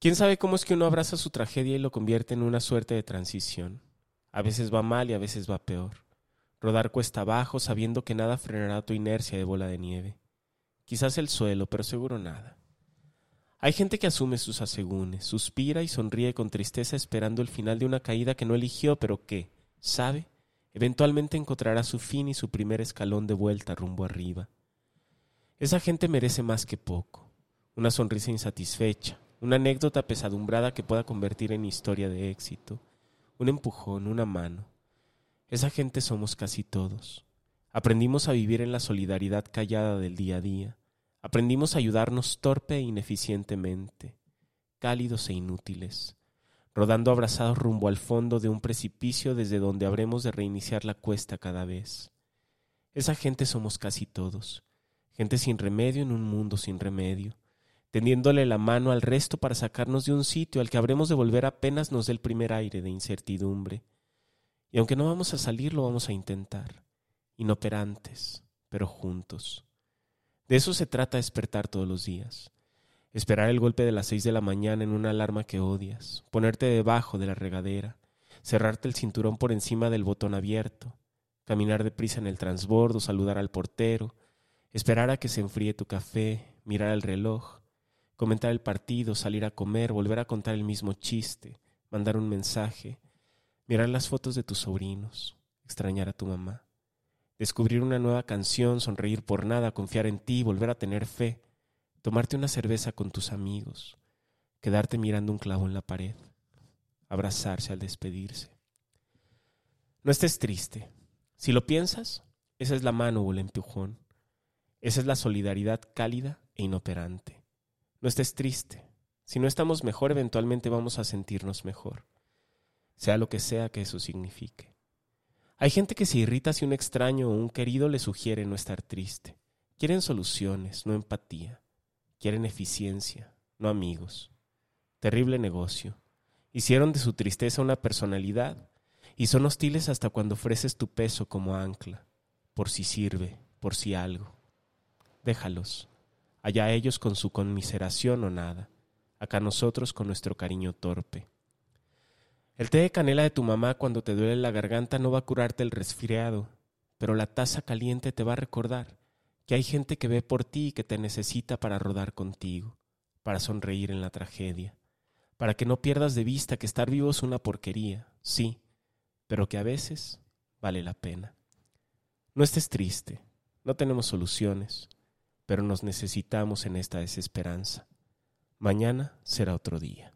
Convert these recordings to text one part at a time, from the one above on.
¿Quién sabe cómo es que uno abraza su tragedia y lo convierte en una suerte de transición? A veces va mal y a veces va peor. Rodar cuesta abajo sabiendo que nada frenará tu inercia de bola de nieve. Quizás el suelo, pero seguro nada. Hay gente que asume sus asegúnes, suspira y sonríe con tristeza esperando el final de una caída que no eligió, pero que, sabe, eventualmente encontrará su fin y su primer escalón de vuelta rumbo arriba. Esa gente merece más que poco, una sonrisa insatisfecha, una anécdota pesadumbrada que pueda convertir en historia de éxito, un empujón, una mano. Esa gente somos casi todos. Aprendimos a vivir en la solidaridad callada del día a día, Aprendimos a ayudarnos torpe e ineficientemente, cálidos e inútiles, rodando abrazados rumbo al fondo de un precipicio desde donde habremos de reiniciar la cuesta cada vez. Esa gente somos casi todos, gente sin remedio en un mundo sin remedio, tendiéndole la mano al resto para sacarnos de un sitio al que habremos de volver apenas nos dé el primer aire de incertidumbre. Y aunque no vamos a salir, lo vamos a intentar, inoperantes, pero juntos. De eso se trata despertar todos los días. Esperar el golpe de las seis de la mañana en una alarma que odias, ponerte debajo de la regadera, cerrarte el cinturón por encima del botón abierto, caminar deprisa en el transbordo, saludar al portero, esperar a que se enfríe tu café, mirar el reloj, comentar el partido, salir a comer, volver a contar el mismo chiste, mandar un mensaje, mirar las fotos de tus sobrinos, extrañar a tu mamá descubrir una nueva canción, sonreír por nada, confiar en ti, volver a tener fe, tomarte una cerveza con tus amigos, quedarte mirando un clavo en la pared, abrazarse al despedirse. No estés triste. Si lo piensas, esa es la mano o el empujón. Esa es la solidaridad cálida e inoperante. No estés triste. Si no estamos mejor, eventualmente vamos a sentirnos mejor, sea lo que sea que eso signifique. Hay gente que se irrita si un extraño o un querido le sugiere no estar triste. Quieren soluciones, no empatía. Quieren eficiencia, no amigos. Terrible negocio. Hicieron de su tristeza una personalidad y son hostiles hasta cuando ofreces tu peso como ancla, por si sirve, por si algo. Déjalos. Allá ellos con su conmiseración o nada. Acá nosotros con nuestro cariño torpe. El té de canela de tu mamá cuando te duele la garganta no va a curarte el resfriado, pero la taza caliente te va a recordar que hay gente que ve por ti y que te necesita para rodar contigo, para sonreír en la tragedia, para que no pierdas de vista que estar vivo es una porquería, sí, pero que a veces vale la pena. No estés triste, no tenemos soluciones, pero nos necesitamos en esta desesperanza. Mañana será otro día.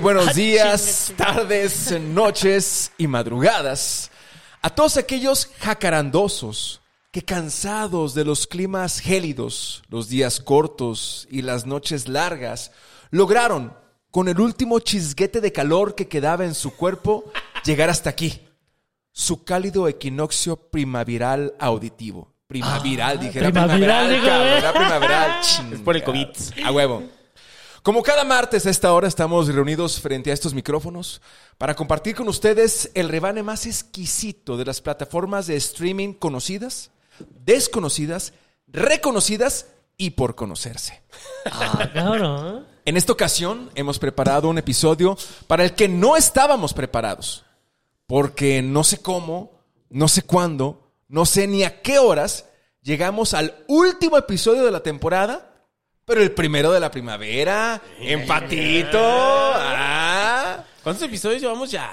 Buenos días, tardes, noches y madrugadas a todos aquellos jacarandosos que cansados de los climas gélidos, los días cortos y las noches largas, lograron, con el último chisguete de calor que quedaba en su cuerpo, llegar hasta aquí. Su cálido equinoccio primaveral auditivo. Primaveral, dije. Primaveral, primaveral, primaveral. Es por el COVID. A huevo. Como cada martes a esta hora estamos reunidos frente a estos micrófonos para compartir con ustedes el rebane más exquisito de las plataformas de streaming conocidas, desconocidas, reconocidas y por conocerse. Ah, claro. En esta ocasión hemos preparado un episodio para el que no estábamos preparados, porque no sé cómo, no sé cuándo, no sé ni a qué horas llegamos al último episodio de la temporada pero el primero de la primavera, empatito. Ah. ¿Cuántos episodios llevamos ya?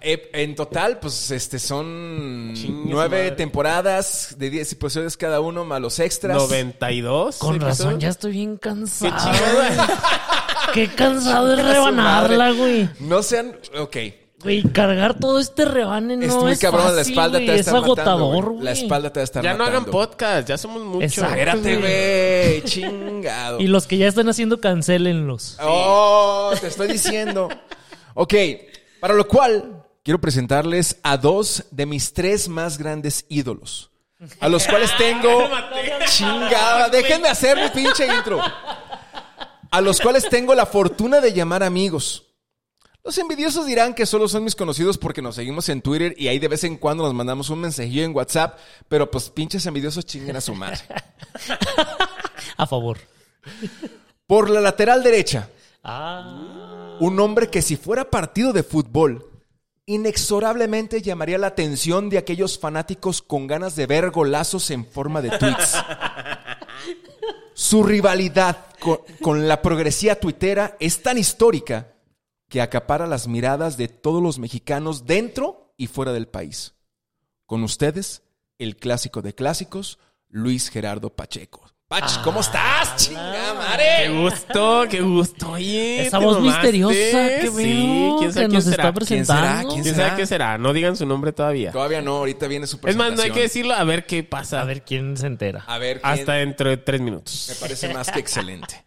Eh, en total, pues este son nueve temporadas de diez episodios cada uno, más los extras. 92. Con razón, ya estoy bien cansado. Qué, Qué cansado de rebanarla, güey. No sean. Ok. Güey, cargar todo este rebane no es es, muy cabrón, fácil, la espalda te va a Es estar matando, agotador, güey. güey. La espalda te va a estar Ya no hagan podcast, ya somos muchos. Espérate, güey. Chingado. Y los que ya están haciendo, cancelenlos. Oh, te estoy diciendo. ok, para lo cual quiero presentarles a dos de mis tres más grandes ídolos. A los cuales tengo. Chingada, déjenme hacer mi pinche intro. A los cuales tengo la fortuna de llamar amigos. Los envidiosos dirán que solo son mis conocidos porque nos seguimos en Twitter y ahí de vez en cuando nos mandamos un mensajillo en WhatsApp, pero pues pinches envidiosos chinguen a su madre. A favor. Por la lateral derecha, Ah. Un hombre que si fuera partido de fútbol, inexorablemente llamaría la atención de aquellos fanáticos con ganas de ver golazos en forma de tweets. Su rivalidad con, con la progresía tuitera es tan histórica que acapara las miradas de todos los mexicanos dentro y fuera del país. Con ustedes, el clásico de clásicos, Luis Gerardo Pacheco. Pach, ¿cómo estás? ¡Chinga Qué madre! gusto, qué gusto. Oye, Esa te voz mamaste. misteriosa que Sí, quién sabe que quién nos será. está ¿Quién será? presentando. ¿Quién ¿Quién será? sabe qué será? No digan su nombre todavía. Todavía no, ahorita viene su Es presentación. más, no hay que decirlo, a ver qué pasa. A ver quién se entera. A ver, ¿quién? Hasta dentro de tres minutos. me parece más que excelente.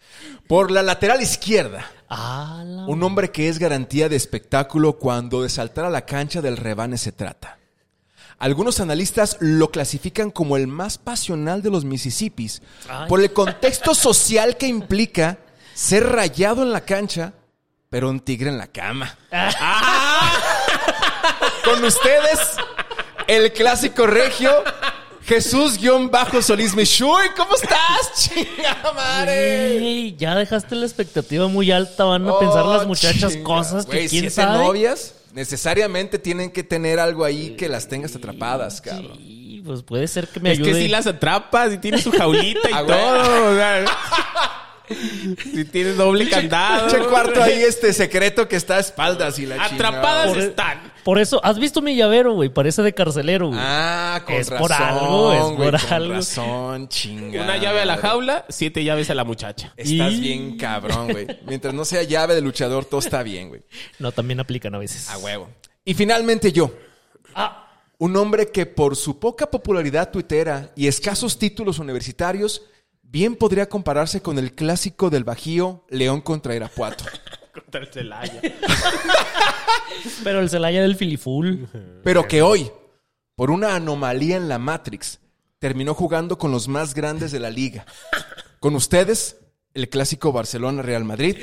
Por la lateral izquierda, Ah, la- un hombre que es garantía de espectáculo cuando de saltar a la cancha del rebane se trata. Algunos analistas lo clasifican como el más pasional de los Mississippis Ay. por el contexto social que implica ser rayado en la cancha, pero un tigre en la cama. Con ustedes, el clásico regio, Jesús-Solís Michuy. ¿Cómo estás? ¡Chinga madre! Ya dejaste la expectativa muy alta. Van a pensar las Oh, muchachas chinga. cosas que Güey, quién siete sabe. novias necesariamente tienen que tener algo ahí que las tengas atrapadas, cabrón. Sí, pues puede ser que me Es ayude. que si las atrapas y tiene su jaulita y Ah, todo. o sea, si tienes doble candado. Che cuarto ahí este secreto que está a espaldas y la Atrapadas chingada. están. Por eso, ¿has visto mi llavero, güey? Parece de carcelero, güey. Ah, con Es razón. por algo, es güey, por con algo. razón, chinga. Una llave a la jaula, siete llaves a la muchacha. Estás Y- bien cabrón, güey. Mientras no sea llave de luchador, todo está bien, güey. No, también aplican a veces. A huevo. Y finalmente yo. Ah, Un hombre que por su poca popularidad tuitera y escasos títulos universitarios, bien podría compararse con el clásico del Bajío, León contra Irapuato. Contra el Celaya. pero el Celaya del Filiful. Pero que hoy, por una anomalía en la Matrix, terminó jugando con los más grandes de la liga. Con ustedes, el clásico Barcelona-Real Madrid.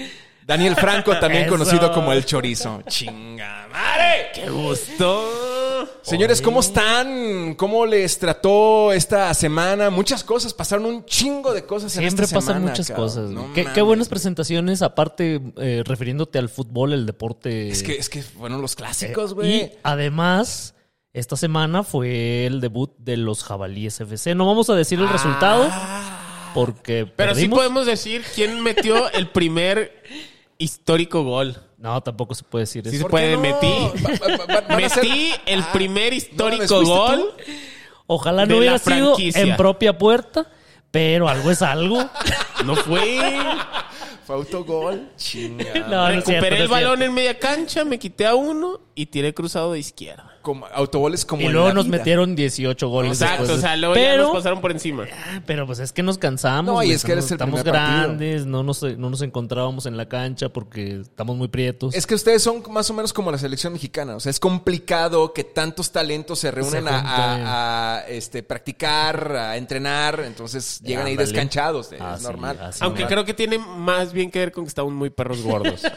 Daniel Franco, también Eso. conocido como el Chorizo. ¡Chinga madre! ¡Qué gusto! Señores, ¿cómo están? ¿Cómo les trató esta semana? Muchas cosas, pasaron un chingo de cosas en Siempre esta pasan semana, muchas cabrón. cosas. No qué, buenas presentaciones, aparte, eh, refiriéndote al fútbol, el deporte. Es que, es que fueron los Eh, clásicos, y güey. además, esta semana fue el debut de los Jabalíes FC. No vamos a decir el Ah. resultado porque Pero sí podemos decir quién metió el primer histórico gol. No, tampoco se puede decir Sí eso. se puede, no? metí. Va- va- ser- Metí el Ah, primer no, histórico gol. Ojalá no hubiera sido en propia puerta, pero algo es algo. No fue. Fue autogol. Chinga. No, no es cierto, Recuperé no el balón cierto. en media cancha, me quité a uno y tiré cruzado de izquierda. Como, autogoles como Y en luego la nos vida. metieron 18 goles. Exacto, después. o sea, luego ya pero, nos pasaron por encima. pero pues es que nos cansamos. No, y es que eres el estamos partido. grandes, no nos, no nos encontrábamos en la cancha porque estamos muy prietos. Es que ustedes son más o menos como la selección mexicana. O sea, es complicado que tantos talentos se reúnen Se a, junten. a- a, este, practicar, a entrenar. Entonces llegan ahí descanchados. es Ah, sí, normal. así Aunque creo que tiene más bien que ver con que estamos muy perros gordos.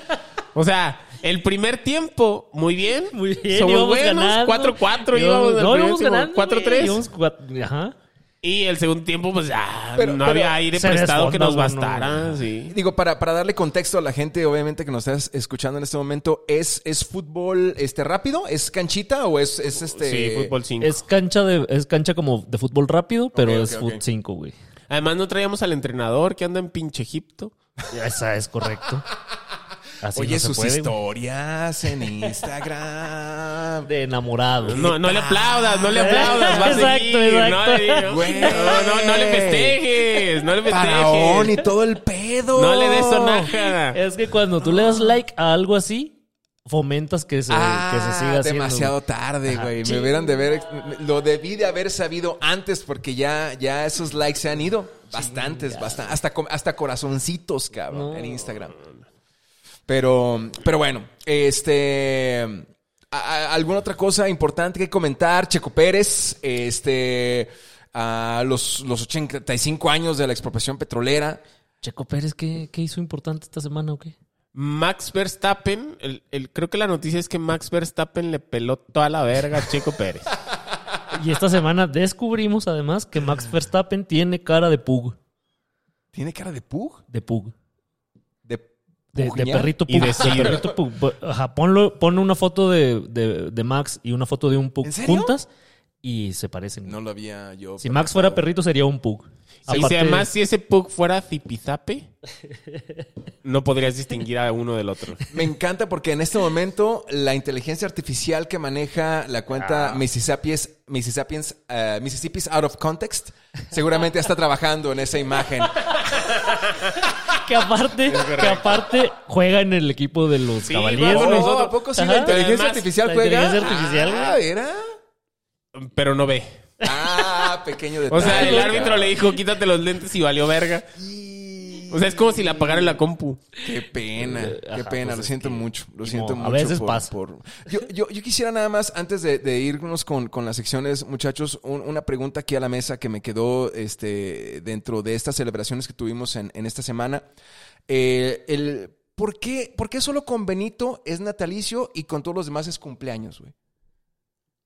O sea, el primer tiempo, muy bien. Muy bien, Somos íbamos buenos. ganando. 4-4 íbamos. No, íbamos ganando. güey, 4-3. íbamos cuat- Ajá. Y el segundo tiempo, pues ya Pero- no pero había aire prestado que nos bastara. Sí. Digo, para, para darle contexto a la gente, obviamente, que nos estás escuchando en este momento, ¿es, es fútbol este rápido? ¿Es canchita o es, es este...? Sí, fútbol 5. Es cancha de es cancha como de fútbol rápido, pero es fut ok. 5, güey. Además, no traíamos al entrenador que anda en pinche Egipto. Esa es correcto. Así Oye, no sus puede, historias en Instagram. de enamorado. No, no le aplaudas, no le aplaudas. Va a Exacto, seguir. exacto. No, le Güey. no, no, no le festejes. No le Faraón y festejes. todo el pedo. No le des sonaja. Es que cuando tú le das like a algo así, fomentas que se, que se siga haciendo. Ah, demasiado tarde, güey. Me hubieran de ver, lo debí de haber sabido antes porque ya, ya esos likes se han ido. Bastantes, bastantes. Hasta, hasta corazoncitos, cabrón, No. en Instagram. Pero, pero bueno, este. ¿Alguna otra cosa importante que comentar? Checo Pérez, este. a los, los 85 años de la expropiación petrolera. Checo Pérez, ¿qué, qué hizo importante esta semana o qué? Max Verstappen, el, el- creo que la noticia es que Max Verstappen le peló toda la verga a Checo Pérez. Y esta semana descubrimos además que Max Verstappen tiene cara de pug. ¿Tiene cara de pug? De pug. ¿De, perrito Y pug. de Sir. perrito pug. Ajá, ponlo, pon una foto de, de- de Max y una foto de un pug ¿En serio? juntas y se parecen. No lo había yo. si Max fuera perrito sería un pug. Y si además si ese pug fuera zipizape, no podrías distinguir a uno del otro. Me encanta porque en este momento la inteligencia artificial que maneja la Ah. cuenta Mississippi's, Mississippi's, eh, Mississippi's Out of Context seguramente está trabajando en esa imagen. que aparte, que aparte juega en el equipo de los Sí, caballeros. vamos nosotros. ¿A poco sí Ajá. la inteligencia Además, artificial la juega? inteligencia artificial, Ah. ¿era? Pero no ve. Ah, pequeño O detalle. sea, el árbitro le dijo, quítate los lentes y valió verga. O sea, es como si le apagara la compu. Qué pena, qué Ajá, pena, pues lo siento que mucho, lo siento modo, a mucho. veces por- pasa. por- Yo, yo, yo quisiera nada más, antes de, de irnos con, con las secciones, muchachos, un- una pregunta aquí a la mesa que me quedó este, dentro de estas celebraciones que tuvimos en, en esta semana. Eh, el, ¿por, qué, ¿Por qué solo con Benito es natalicio y con todos los demás es cumpleaños, güey?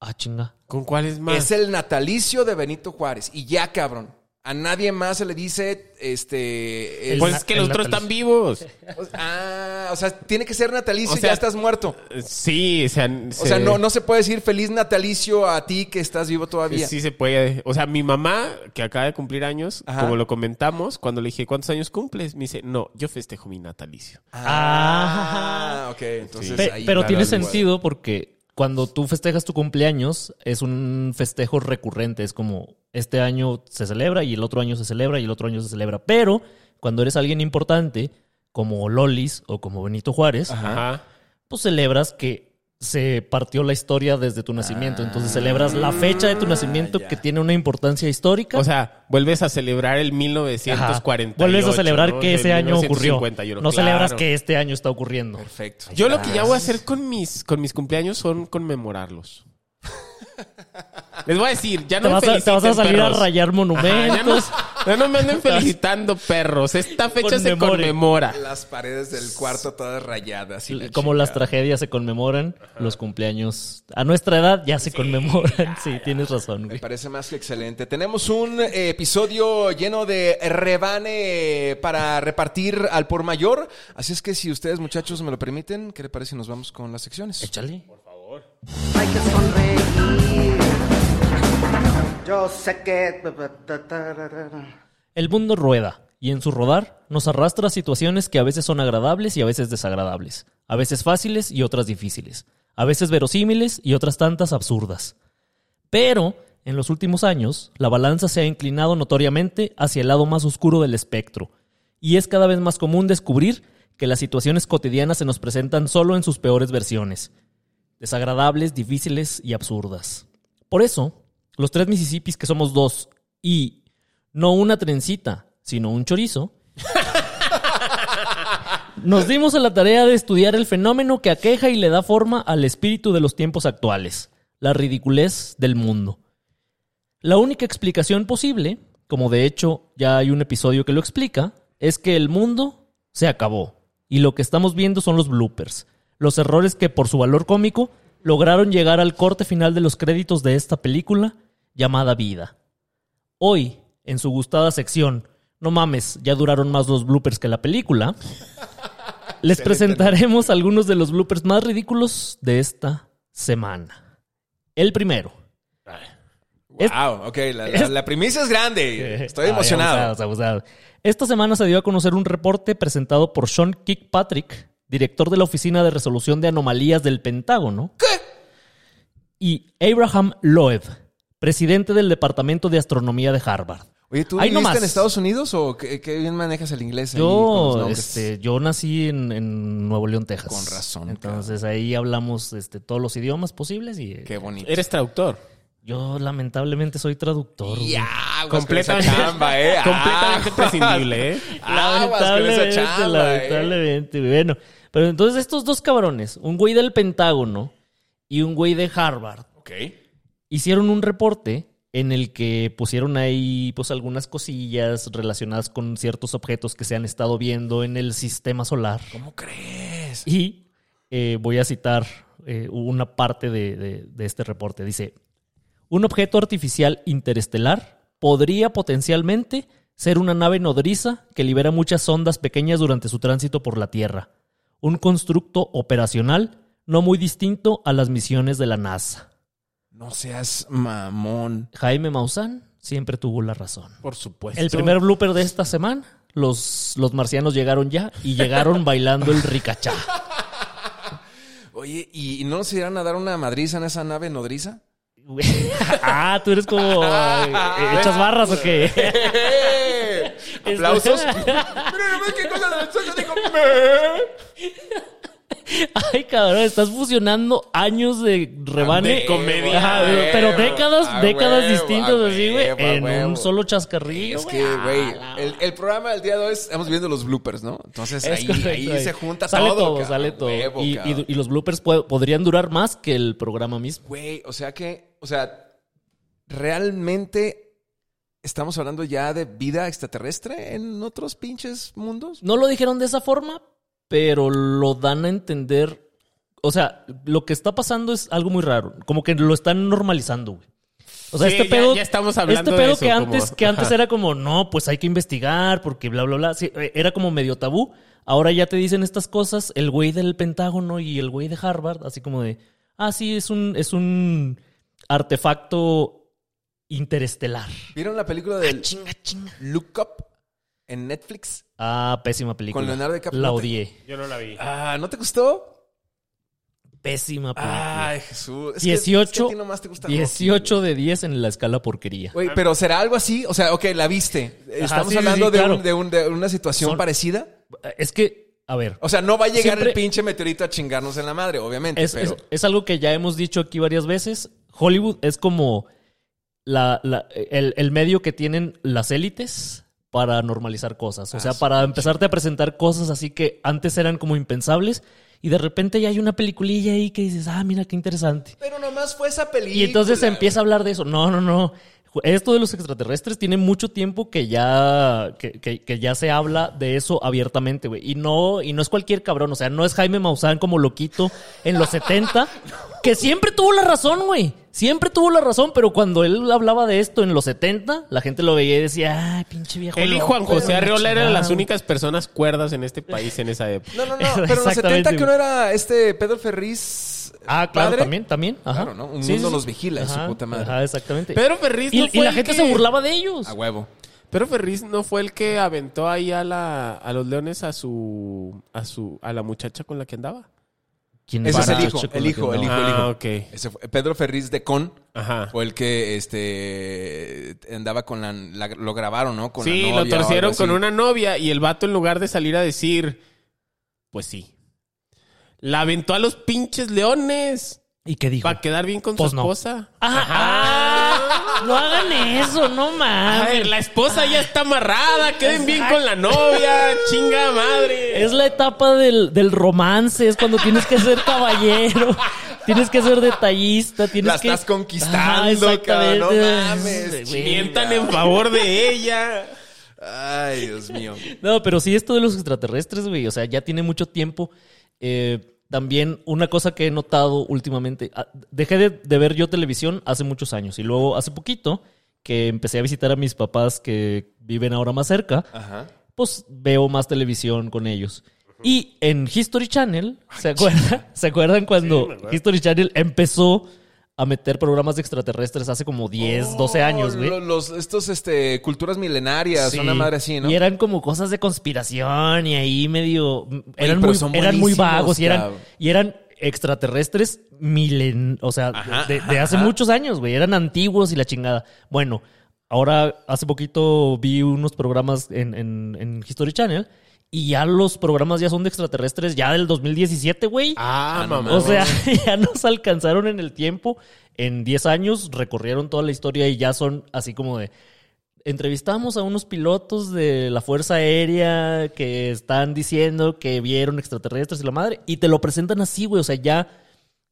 Ah, chinga. ¿Con cuál es más? Es el natalicio de Benito Juárez. Y ya, cabrón. A nadie más se le dice, este... El Pues es que los otros están vivos. o- ah, o sea, tiene que ser natalicio O y ya estás muerto. Sí, o sea, O sea, no, no se puede decir feliz natalicio a ti que estás vivo todavía. Sí se puede. O sea, mi mamá, que acaba de cumplir años, Ajá. como lo comentamos, cuando le dije, ¿cuántos años cumples? Me dice, no, yo festejo mi natalicio. Ah, ok. Entonces, Pe- ahí pero claro, tiene sentido porque cuando tú festejas tu cumpleaños es un festejo recurrente. Es como este año se celebra y el otro año se celebra y el otro año se celebra. Pero cuando eres alguien importante, como Lolis o como Benito Juárez, Ajá. pues celebras que se partió la historia desde tu nacimiento. Entonces celebras la fecha de tu nacimiento Ah, ya. que tiene una importancia histórica. O sea, vuelves a celebrar el Ajá. 1948. Vuelves a celebrar ¿no? que ese año ocurrió. 1951, No celebras que este año está ocurriendo. Perfecto. Yo lo que ya voy a hacer con mis, con mis cumpleaños son conmemorarlos. Les voy a decir, ya no me vas, a, te vas a feliciten, salir perros. a rayar Ajá, ya, no, monumentos. ya no me anden felicitando, perros. Esta fecha se conmemora. Las paredes del cuarto todas rayadas. y la Como las tragedias se conmemoran, los cumpleaños a nuestra edad ya se conmemoran. Sí, tienes razón, Me güey. parece más que excelente. Tenemos un eh, episodio lleno de rebane para repartir al por mayor. Así es que si ustedes, muchachos, me lo permiten, ¿qué le parece si nos vamos con las secciones? Échale. Hay que sonreír. Yo sé que... El mundo rueda y en su rodar nos arrastra a situaciones que a veces son agradables y a veces desagradables, a veces fáciles y otras difíciles, a veces verosímiles y otras tantas absurdas. Pero, en los últimos años, la balanza se ha inclinado notoriamente hacia el lado más oscuro del espectro, y es cada vez más común descubrir que las situaciones cotidianas se nos presentan solo en sus peores versiones, desagradables, difíciles y absurdas. Por eso, los tres Mississippis que somos dos y no una trencita, sino un chorizo, nos dimos a la tarea de estudiar el fenómeno que aqueja y le da forma al espíritu de los tiempos actuales, la ridiculez del mundo. La única explicación posible, como de hecho ya hay un episodio que lo explica, es que el mundo se acabó y lo que estamos viendo son los bloopers, los errores que por su valor cómico lograron llegar al corte final de los créditos de esta película llamada Vida. Hoy, en su gustada sección, no mames, ya duraron más los bloopers que la película, les presentaremos algunos de los bloopers más ridículos de esta semana. El primero. Wow, ok, la, la- la primicia es grande. Estoy Ay, emocionado. abusados, abusados. Esta semana se dio a conocer un reporte presentado por Sean Kirkpatrick, director de la Oficina de Resolución de Anomalías del Pentágono. ¿Qué? Y Abraham Loeb, presidente del Departamento de Astronomía de Harvard. Oye, ¿tú Ahí viviste nomás. en Estados Unidos o qué, qué bien manejas el inglés ahí Yo, este, yo nací en, en Nuevo León, Texas. Con razón, Entonces ahí hablamos este, todos los idiomas posibles y Qué bonito. Eres traductor. yo lamentablemente soy traductor. Ya, con Completamente, esa chamba, ¿eh? completamente Aguas. prescindible, ¿eh? Aguas con esa Lamentablemente, ¿eh? lamentablemente. Bueno, pero entonces estos dos cabrones, un güey del Pentágono y un güey de Harvard, hicieron un reporte en el que pusieron ahí pues algunas cosillas relacionadas con ciertos objetos que se han estado viendo en el sistema solar. ¿Cómo crees? Y eh, voy a citar eh, una parte de, de- de este reporte. Dice, un objeto artificial interestelar podría potencialmente ser una nave nodriza que libera muchas ondas pequeñas durante su tránsito por la Tierra. Un constructo operacional no muy distinto a las misiones de la NASA. No seas mamón. Jaime Maussan siempre tuvo la razón. Por supuesto. El primer blooper de esta semana, los, los marcianos llegaron ya y llegaron bailando el ricachá. Oye, ¿y no nos irán a dar una madriza en esa nave nodriza? Ah, tú eres como eh, echas barras o qué? ¿Aplausos? Mira nomás qué cosa Ay, cabrón, estás fusionando años de rebane. De comedia. Ajá, pero décadas, a décadas huevo, distintas así, güey, en un solo chascarrillo. Es que, güey, el, el programa del día de hoy es- estamos viendo los bloopers, ¿no? Entonces Es ahí, correcto, ahí güey. se junta sale todo. todo, sale todo. Y, y- y los bloopers podrían durar más que el programa mismo. Güey, o sea que, o sea, realmente estamos hablando ya de vida extraterrestre en otros pinches mundos. No lo dijeron de esa forma, pero lo dan a entender. O sea, lo que está pasando es algo muy raro. Como que lo están normalizando, güey. O sea, Sí, este pedo. ya estamos hablando este de pedo eso, que como- antes, que antes era como, no, pues hay que investigar, porque bla, bla, bla. Sí, eh, era como medio tabú. Ahora ya te dicen estas cosas, el güey del Pentágono y el güey de Harvard, así como de, ah, sí, es un, es un artefacto interestelar. ¿Vieron la película de Chinga, chinga. Look Up en Netflix? Ah, pésima película. Con Leonardo DiCaprio. La No te- odié. Yo no la vi. Ah, ¿no te gustó? Pésima película. Ay, Jesús. Es que- es que 18, a ti nomás te gusta Rocky, 18 de 10 en la escala porquería. Güey, pero será algo así, o sea, ok, la viste. Estamos sí, sí, hablando sí, de, claro. un- de un- de una situación Son- parecida. Es que, a ver, O sea, no va a llegar Siempre- el pinche meteorito a chingarnos en la madre, obviamente. es, pero... es- es algo que ya hemos dicho aquí varias veces. Hollywood es como la, la- el, el medio que tienen las élites para normalizar cosas. O sea, para empezarte a presentar cosas así que antes eran como impensables y de repente ya hay una peliculilla ahí que dices, ah, mira qué interesante. Pero nomás fue esa película. Y entonces se empieza a hablar de eso. No, no, no. Esto de los extraterrestres tiene mucho tiempo que ya, que, que- que ya se habla de eso abiertamente, güey. Y no, y no es cualquier cabrón. O sea, no es Jaime Maussan como loquito en los 70, que siempre tuvo la razón, güey. Siempre tuvo la razón, pero cuando él hablaba de esto en los 70, la gente lo veía y decía, ay, pinche viejo. Él y Juan José la Arreola eran chingada". las únicas personas cuerdas en este país en esa época. No, no, no. Pero en los Exactamente, 70 que güey. no era este Pedro Ferriz. Ah, claro, padre? también, también. Ajá. Claro, ¿no? Un mundo los vigila, y su Ajá, puta madre. Ajá, exactamente. Pedro Ferriz no y, fue y la el gente que- se burlaba de ellos. A huevo. Pero Ferriz no fue el que aventó ahí a la a los leones a su a su a la muchacha con la que andaba. ¿Quién Ese es el hijo, el hijo, el hijo, el hijo. Ah, ok. Ese fue- Pedro Ferriz de Con Ajá. fue el que este andaba con la, la- lo grabaron, ¿no? Con Sí, la lo novia torcieron con una novia y el vato en lugar de salir a decir, pues sí, la aventó a los pinches leones ¿Y qué dijo? para quedar bien con Pues su no. esposa. Ah, ah, no hagan eso, no A mames. ver, la esposa ya está amarrada, queden bien con la novia, chinga madre. Es la etapa del, del romance, es cuando tienes que ser caballero, tienes que ser detallista, tienes La que... estás conquistando, Ajá, exactamente. cabrón, no mames. Mientan en favor de ella. Ay, Dios mío. No, pero sí, esto de los extraterrestres, güey, o sea, ya tiene mucho tiempo. Eh, también una cosa que he notado últimamente, ah, dejé de, de ver yo televisión hace muchos años y luego hace poquito que empecé a visitar a mis papás que viven ahora más cerca, Ajá. pues veo más televisión con ellos. Y en History Channel, ¿se acuerdan? ¿Se acuerdan cuando History Channel empezó a meter programas de extraterrestres hace como 10, 12 años, güey? Lo- Los, estos, este, culturas milenarias, Sí. una madre así, ¿no? Y eran como cosas de conspiración y ahí medio... Eran, muy, eran muy vagos y eran, y eran extraterrestres milen... O sea, Ajá, de, hace ajá. muchos años, güey. Eran antiguos y la chingada. Bueno, ahora hace poquito vi unos programas en, en, en History Channel y ya los programas ya son de extraterrestres ya del 2017, güey. Ah, mamá. O sea, ya nos alcanzaron en el tiempo. En 10 años recorrieron toda la historia y ya son así como de... Entrevistamos a unos pilotos de la Fuerza Aérea que están diciendo que vieron extraterrestres y la madre, y te lo presentan así, güey. O sea, ya,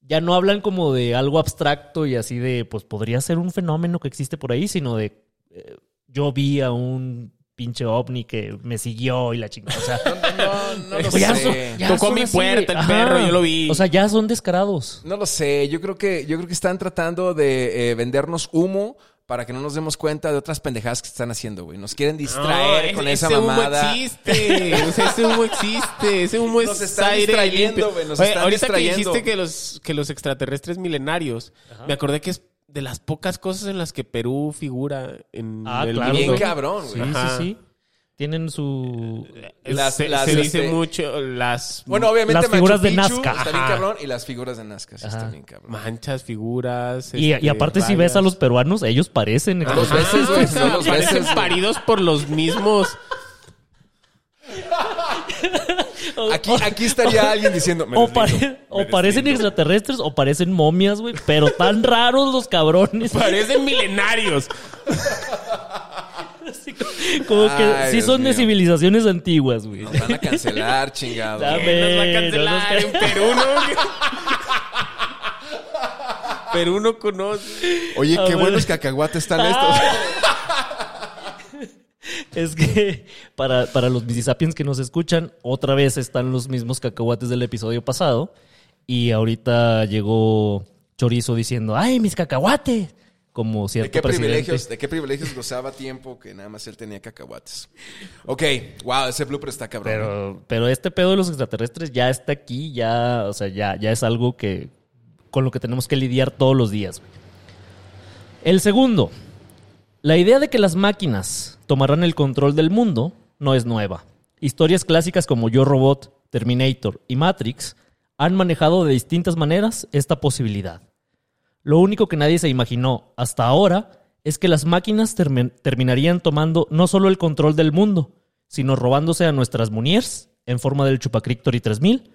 ya no hablan como de algo abstracto y así de, pues podría ser un fenómeno que existe por ahí, sino de, eh, yo vi a un pinche ovni que me siguió y la chingada. O sea, No, no lo pues ya sé. son- ya Tocó son mi puerta el perro, yo lo vi. O sea, ya son descarados. No lo sé, yo creo que, yo creo que están tratando de eh, vendernos humo para que no nos demos cuenta de otras pendejadas que están haciendo, güey. Nos quieren distraer No, con ese esa humo mamada. existe. O sea, ese humo existe. Ese humo Nos es están aire distrayendo, limpio. güey, nos Oye, están ahorita distrayendo. que dijiste que los, que los extraterrestres milenarios, me acordé que es de las pocas cosas en las que Perú figura en Ah, el claro. mundo. Bien cabrón, Sí, güey. Ajá. sí, sí. Tienen su... Las- se las, se dice este- mucho las Bueno, obviamente Las figuras Machu de Nazca. Está bien cabrón. Y las figuras de Nazca sí están bien cabrón. manchas, figuras. Y, y este, aparte si ves a rayas. los peruanos, ellos parecen... Ajá, veces, güey, parecen veces, güey. paridos por los mismos. Aquí, aquí estaría alguien diciendo. "Me O, pare- parecen deslindo". extraterrestres o parecen momias, güey. Pero tan raros los cabrones. Parecen milenarios. Así como- que Ay, sí Dios son de civilizaciones antiguas, güey. Nos van a cancelar, chingado. Dame. Nos va a cancelar nos en Perú, ¿no? Perú no conoce. Oye, A qué ver. buenos cacahuates están estos. Es que para, para los Mississippians que nos escuchan, otra vez están los mismos cacahuates del episodio pasado. Y ahorita llegó Chorizo diciendo, ¡ay, mis cacahuates! Como ¿De cierto qué, presidente. privilegios, ¿De qué privilegios gozaba tiempo que nada más él tenía cacahuates? Ok, wow, ese blooper está cabrón. Pero, pero este pedo de los extraterrestres ya está aquí, ya, o sea, ya, ya es algo que con lo que tenemos que lidiar todos los días. El segundo, la idea de que las máquinas tomarán el control del mundo no es nueva. Historias clásicas como Yo Robot, Terminator y Matrix han manejado de distintas maneras esta posibilidad. Lo único que nadie se imaginó hasta ahora es que las máquinas termi- terminarían tomando no solo el control del mundo, sino robándose a nuestras Muniers en forma del Chupacrictory 3000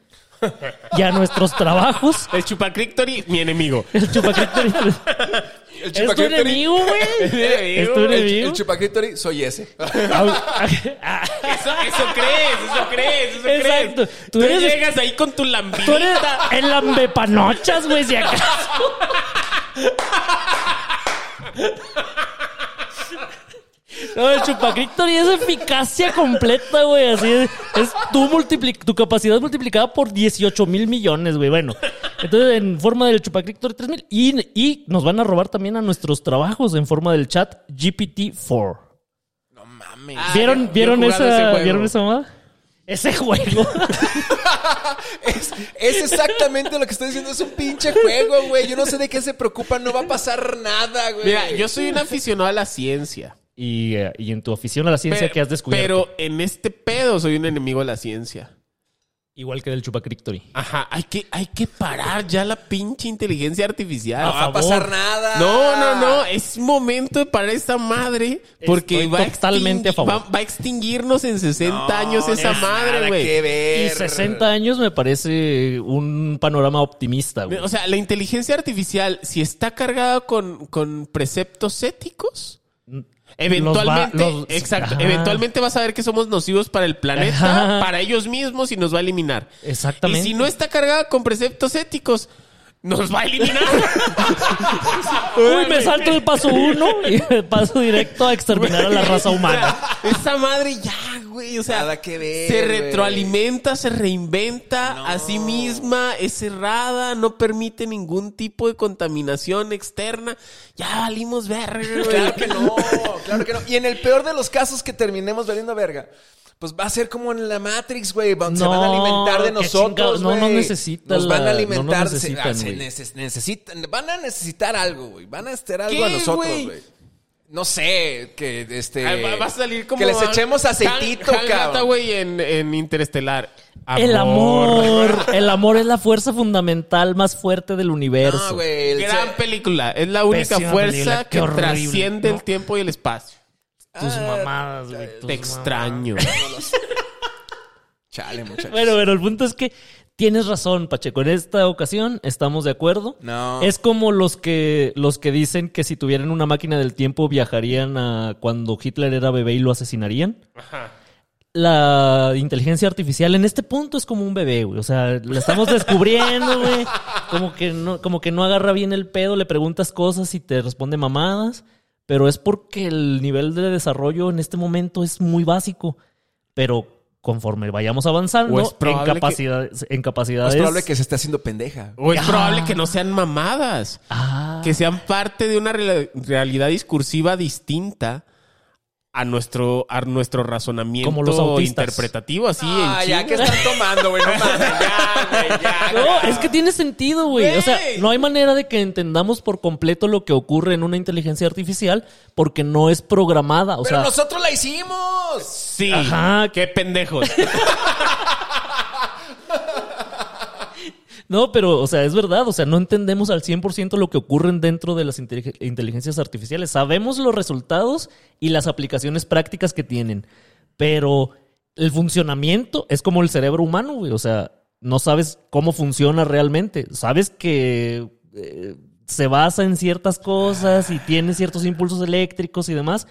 y a nuestros trabajos El Chupacrictory, mi enemigo. el Chupacrictory 3000. el Es tu enemigo, güey. Es tu enemigo. el chupacriptori soy ese. Ah, Eso, eso crees, eso crees, eso Exacto. crees. Tú Tú, eres- llegas ahí con tu lambita. Tú eres el lambepanochas, güey, si acaso. No, el Chupacrictory es eficacia completa, güey. Así es, es tu, multipli- tu capacidad multiplicada por 18 mil millones, güey. Bueno, entonces en forma del Chupacrictory 3000 y, y nos van a robar también a nuestros trabajos en forma del chat GPT-4. No mames. ¿Vieron, yo- ¿vieron, yo ese esa. ¿Vieron esa mamada? Ese juego. Es, es exactamente lo que estoy diciendo. Es un pinche juego, güey. Yo no sé de qué se preocupan. No va a pasar nada, güey. Mira, yo soy un aficionado a la ciencia. Y, eh, y en tu afición a la ciencia Pero, que has descubierto. pero en este pedo soy un enemigo de la ciencia. Igual que del Chupacrictory. Ajá, hay que, hay que parar ya la pinche inteligencia artificial. no va a pasar nada. No, no, no, es momento de parar esta madre porque Estoy va a, totalmente a extingui- favor. va, va a extinguirnos en 60 No, años esa no, madre, güey. que ver. Y 60 años me parece un panorama optimista, güey. O sea, la inteligencia artificial, si está cargada con, con preceptos éticos, eventualmente, Los va- los- exacto, Ajá. eventualmente vas a ver que somos nocivos para el planeta, Ajá. para ellos mismos y nos va a eliminar. Exactamente. Y si no está cargada con preceptos éticos, nos va a eliminar. Uy, me salto el paso uno y me paso directo a exterminar a la raza humana. Esa madre ya, güey. O sea, Nada que ver, se güey. retroalimenta, se reinventa a sí misma, es cerrada, no permite ningún tipo de contaminación externa. Ya valimos verga, güey. Claro que no, claro que no. Y en el peor de los casos que terminemos valiendo verga, pues va a ser como en la Matrix, güey. van- se No, van a alimentar de nosotros. No, güey. no necesita Nos van a no alimentar. nos se- necesitan, se güey. neces- necesitan, van a necesitar algo, güey. Van a necesitar algo ¿Qué, a nosotros, güey? güey. no sé, que este... Ah, va, a salir como... Que les echemos aceitito, cabrón. Hathaway en, en Interestelar. El amor. El amor es la fuerza fundamental más fuerte del universo. No, güey. Gran película. Es la única fuerza película, que horrible. trasciende No. el tiempo y el espacio. Tus Ah, mamadas, güey. tus Te extraño. Chale, muchachos. Bueno, pero el punto es que tienes razón, Pacheco. En esta ocasión estamos de acuerdo. No. Es como los que, los que dicen que si tuvieran una máquina del tiempo viajarían a cuando Hitler era bebé y lo asesinarían. Ajá. La inteligencia artificial en este punto es como un bebé, güey. O sea, la estamos descubriendo, güey. Como que no, como que no agarra bien el pedo, le preguntas cosas y te responde mamadas. Pero es porque el nivel de desarrollo en este momento es muy básico. Pero conforme vayamos avanzando en probable que- capacidades, en capacidades. es probable que se esté haciendo pendeja. O es Ah. probable que no sean mamadas. Ah. Que sean parte de una real- realidad discursiva distinta a nuestro, a nuestro razonamiento Como los autistas. interpretativo, así Ah, en ya chinga. que están tomando, güey. No mames, ya, güey, ya. No, ya. es que tiene sentido, güey. O sea, Güey. no hay manera de que entendamos por completo lo que ocurre en una inteligencia artificial porque no es programada. O Pero sea, nosotros la hicimos. Sí. Ajá. Qué pendejos. no, pero, o sea, es verdad. O sea, no entendemos al 100% lo que ocurren dentro de las intelig- inteligencias artificiales. Sabemos los resultados y las aplicaciones prácticas que tienen. Pero el funcionamiento es como el cerebro humano, güey. O sea, no sabes cómo funciona realmente. Sabes que eh, se basa en ciertas cosas y tiene ciertos impulsos eléctricos y demás,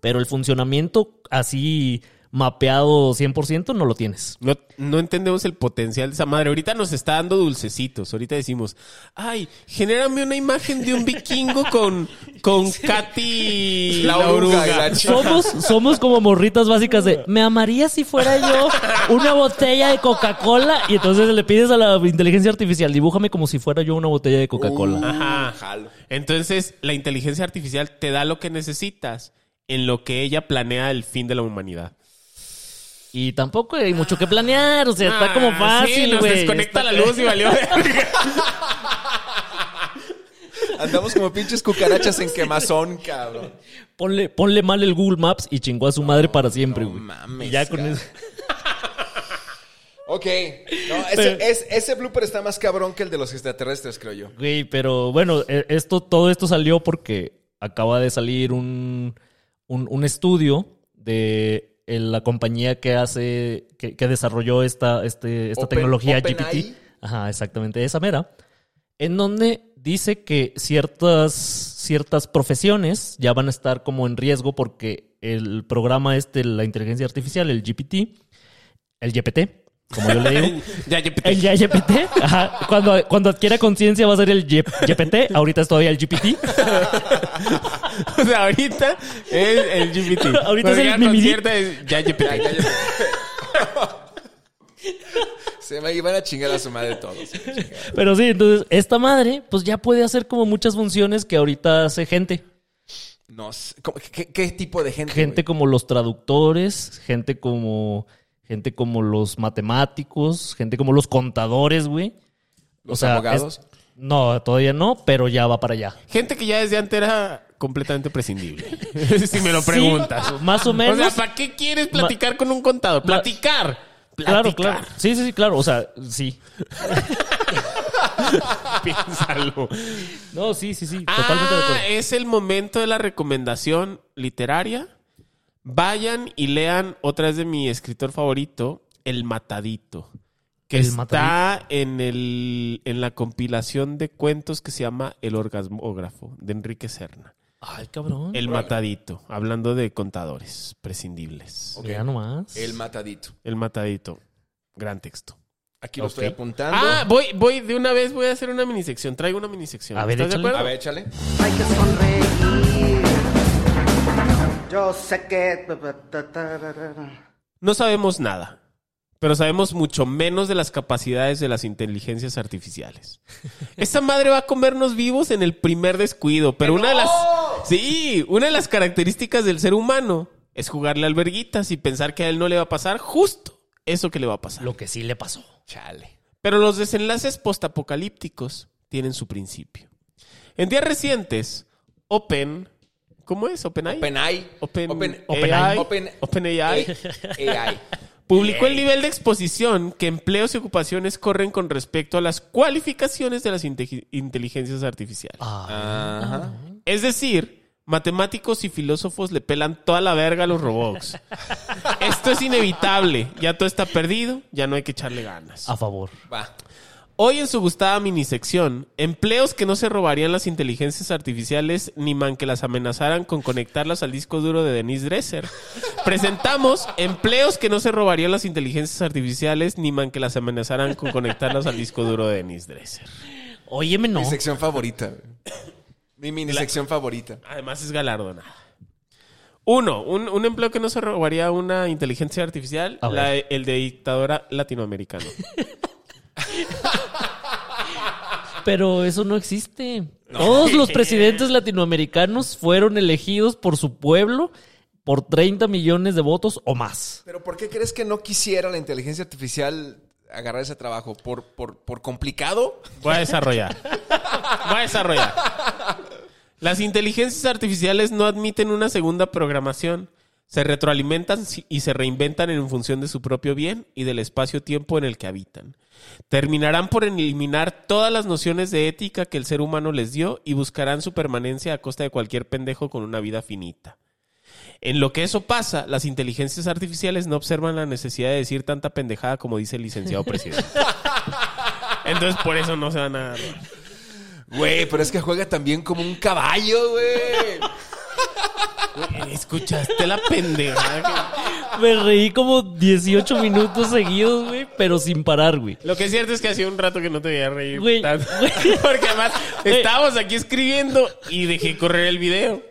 pero el funcionamiento así mapeado 100% no lo tienes. No, no entendemos el potencial de esa madre. Ahorita nos está dando dulcecitos. Ahorita decimos, ay, genérame una imagen de un vikingo con, con Katy La oruga y la chica. Somos, somos como morritas básicas de, me amaría si fuera yo una botella de Coca-Cola y entonces le pides a la inteligencia artificial, dibújame como si fuera yo una botella de Coca-Cola. Ajá. Jalo. Entonces, la inteligencia artificial te da lo que necesitas en lo que ella planea el fin de la humanidad. Y tampoco hay mucho que planear, o sea, está como Ah, fácil, sí, nos güey. desconecta Está- la luz y valió. Andamos como pinches cucarachas en quemazón, cabrón. Ponle, ponle mal el Google Maps y chingó a su madre para siempre, no güey. mames, y ya con eso. Ok. No, ese, Pero- es- ese blooper está más cabrón que el de los extraterrestres, creo yo. Güey, pero bueno, eh, esto, todo esto salió porque acaba de salir un, un, un estudio de la compañía que hace, que, que desarrolló esta, este, esta Open- tecnología. GPT. Ajá, exactamente, esa mera. En donde dice que ciertas, ciertas profesiones ya van a estar como en riesgo porque el programa este, la inteligencia artificial, el GPT, el GPT, como yo le digo. ya, El ya GPT, ajá, cuando, cuando adquiera conciencia va a ser el GPT, ahorita es todavía el GPT. O sea, ahorita es el GPT. Ahorita es el es ya GPT. Ya, ya, ya. Se me iban a chingar a su madre todos. Pero sí, entonces esta madre pues ya puede hacer como muchas funciones que ahorita hace gente. No sé, ¿cómo- ¿qué, qué tipo de gente? Gente güey? como los traductores, gente como gente como los matemáticos, gente como los contadores, güey. ¿Los abogados? es- no, todavía no, pero ya va para allá. Gente que ya desde antes era completamente prescindible. si me lo preguntas. Sí, más o menos. O sea, ¿para qué quieres platicar con un contador? Platicar. Claro, claro. Sí, sí, sí, claro. O sea, sí. Piénsalo. No, sí, sí, sí. Totalmente de Ah, acuerdo. es el momento de la recomendación literaria. Vayan y lean otra vez de mi escritor favorito, El Matadito. Que El está en, el, en la compilación de cuentos que se llama El Orgasmógrafo, de Enrique Serna. Ay, cabrón. El Matadito, hablando de contadores prescindibles. Ya nomás. El matadito. El Matadito, gran texto. Aquí lo estoy apuntando. Ah, voy, voy, de una vez voy a hacer una minisección. Traigo una minisección. A ver, ¿Estás de acuerdo? A ver, échale. Hay que sonreír. Yo sé que. No sabemos nada, pero sabemos mucho menos de las capacidades de las inteligencias artificiales. Esta madre va a comernos vivos en el primer descuido, pero una de las Sí, una de las características del ser humano es jugarle alberguitas y pensar que a él no le va a pasar justo eso que le va a pasar. Lo que sí le pasó. Chale. Pero los desenlaces postapocalípticos tienen su principio. En días recientes, Open ¿Cómo es? ¿OpenAI? OpenAI. Open, Open- AI, Open- OpenAI. AI. Publicó el nivel de exposición que empleos y ocupaciones corren con respecto a las cualificaciones de las inte- inteligencias artificiales. Ah. Ajá. Es decir, matemáticos y filósofos le pelan toda la verga a los robots. Esto es inevitable. Ya todo está perdido, ya no hay que echarle ganas. A favor. Va. Hoy en su gustada minisección, empleos que no se robarían las inteligencias artificiales ni man que las amenazaran con conectarlas al disco duro de Denise Dresser. Presentamos empleos que no se robarían las inteligencias artificiales ni man que las amenazaran con conectarlas al disco duro de Denise Dresser. Óyeme, no. Mi sección favorita. Mi mini sección favorita. Además es galardonada. Uno, un, un empleo que no se robaría una inteligencia artificial, la- ver. el de dictadora latinoamericano. Pero eso no existe. Todos los presidentes latinoamericanos fueron elegidos por su pueblo por 30 millones de votos o más. Pero ¿por qué crees que no quisiera la inteligencia artificial agarrar ese trabajo? ¿Por, por, por complicado? Voy a desarrollar. Voy a desarrollar. Las inteligencias artificiales no admiten una segunda programación. Se retroalimentan y se reinventan en función de su propio bien y del espacio-tiempo en el que habitan. Terminarán por eliminar todas las nociones de ética que el ser humano les dio y buscarán su permanencia a costa de cualquier pendejo con una vida finita. En lo que eso pasa, las inteligencias artificiales no observan la necesidad de decir tanta pendejada como dice el licenciado presidente. Entonces por eso no se van a robar. Güey, pero es que juega también como un caballo, güey. ¿Escuchaste la pendejada? Me reí como 18 minutos seguidos, güey, pero sin parar, güey. Lo que es cierto es que hacía un rato que no te veía reír Güey, tanto. güey. Porque además estábamos aquí escribiendo y dejé correr el video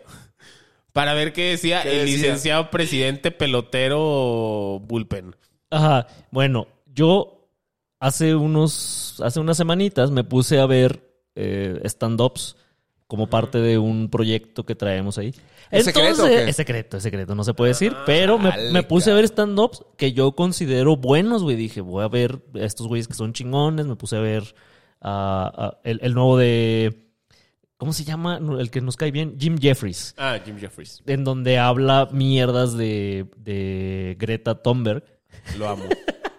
para ver qué decía ¿Qué el decía? licenciado presidente pelotero Bullpen. Ajá. Bueno, yo hace unos, hace unas semanitas me puse a ver eh, stand-ups como parte de un proyecto que traemos ahí. ¿Es secreto o qué? es secreto, es secreto, no se puede decir, pero me, me puse a ver stand-ups que yo considero buenos, güey. Dije, voy a ver a estos güeyes que son chingones, me puse a ver ah, ah, el, el nuevo de... ¿Cómo se llama? El que nos cae bien, Jim Jeffries Ah, Jim Jeffries. en donde habla mierdas de, de Greta Thunberg. Lo amo.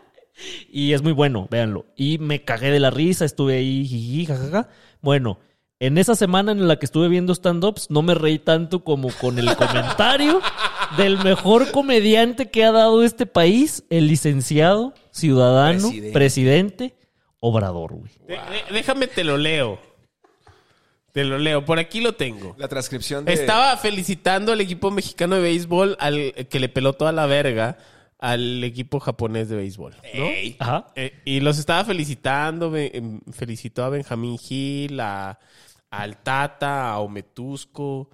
Y es muy bueno, véanlo. Y me cagué de la risa, estuve ahí, jiji, jajaja. Bueno, en esa semana en la que estuve viendo stand-ups, no me reí tanto como con el comentario del mejor comediante que ha dado este país, el licenciado, ciudadano, Presidente. presidente, Obrador, güey. Déjame te lo leo. Te lo leo. Por aquí lo tengo. La transcripción de... Estaba felicitando al equipo mexicano de béisbol al que le peló toda la verga al equipo japonés de béisbol. Ajá. Eh, y los estaba felicitando, em, felicitó a Benjamín Gil, a, al Tata, a Ometusco,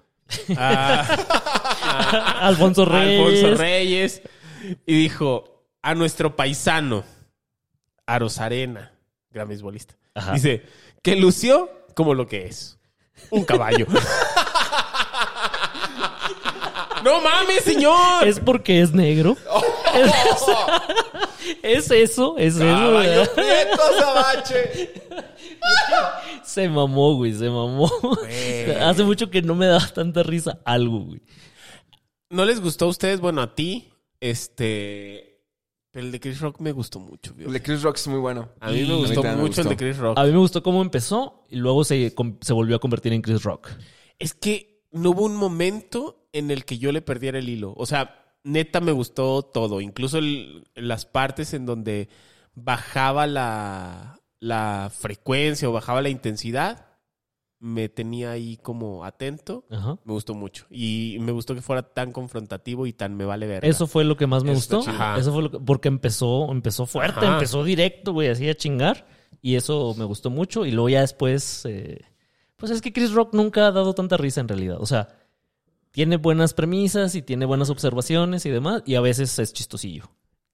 a, a- Alfonso Reyes. Alfonso Reyes, y dijo, a nuestro paisano, a Rosarena, gran beisbolista. Ajá. Dice, que lució como lo que es, un caballo. ¡No mames, señor! Es porque es negro. Es, es eso, es eso. Caballo ¿verdad? prieto, Sabache. Se mamó, güey, se mamó. Hace mucho que no me da tanta risa algo, güey. ¿No les gustó a ustedes? Bueno, a ti, este... Pero el de Chris Rock me gustó mucho. El de Chris Rock es muy bueno. A mí me gustó mí me mucho el de. Chris Rock. A mí me gustó cómo empezó y luego se, se volvió a convertir en Chris Rock. Es que no hubo un momento en el que yo le perdiera el hilo. O sea, neta me gustó todo. Incluso el- las partes en donde bajaba la, la frecuencia o bajaba la intensidad, me tenía ahí como atento. Ajá. Me gustó mucho. Y me gustó que fuera tan confrontativo y tan me vale ver. Eso fue lo que más me gustó. Ajá. Eso fue lo que- porque empezó, empezó fuerte, Ajá. empezó directo, güey, así a chingar. Y eso me gustó mucho. Y luego ya después, eh, pues es que Chris Rock nunca ha dado tanta risa en realidad. O sea, tiene buenas premisas y tiene buenas observaciones y demás. Y a veces es chistosillo.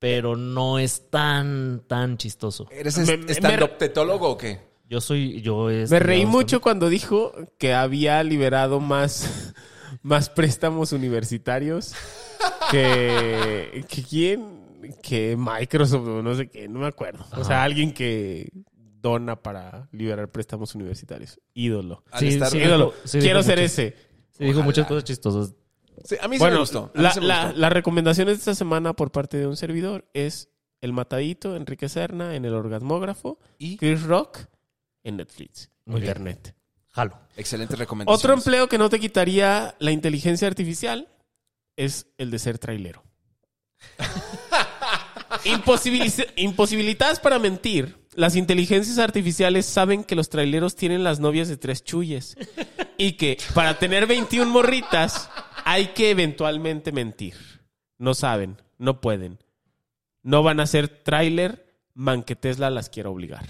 Pero no es tan, tan chistoso. ¿Eres Me- me- stand-up tetólogo o qué? Yo soy, yo es. Me reí mucho cuando dijo que había liberado más, más préstamos universitarios que, que quién, que Microsoft o no sé qué, no me acuerdo. O sea, alguien que dona para liberar préstamos universitarios. Ídolo. Sí, sí, Ídolo. sí Quiero ser mucho. ese. Sí, dijo muchas cosas chistosas. Sí, a mí sí Bueno, me gustó. La, sí me la- gustó. las recomendaciones de esta semana por parte de un servidor es El Matadito, Enrique Serna en el orgasmógrafo, Y Chris Rock en Netflix, Muy bien. Internet. Jalo. excelentes recomendaciones. Otro empleo que no te quitaría la inteligencia artificial es el de ser trailero. Imposibilitadas para mentir, las inteligencias artificiales saben que los traileros tienen las novias de tres chuyes y que para tener 21 morritas hay que eventualmente mentir. No saben, no pueden. No van a ser trailer, man que Tesla las quiera obligar.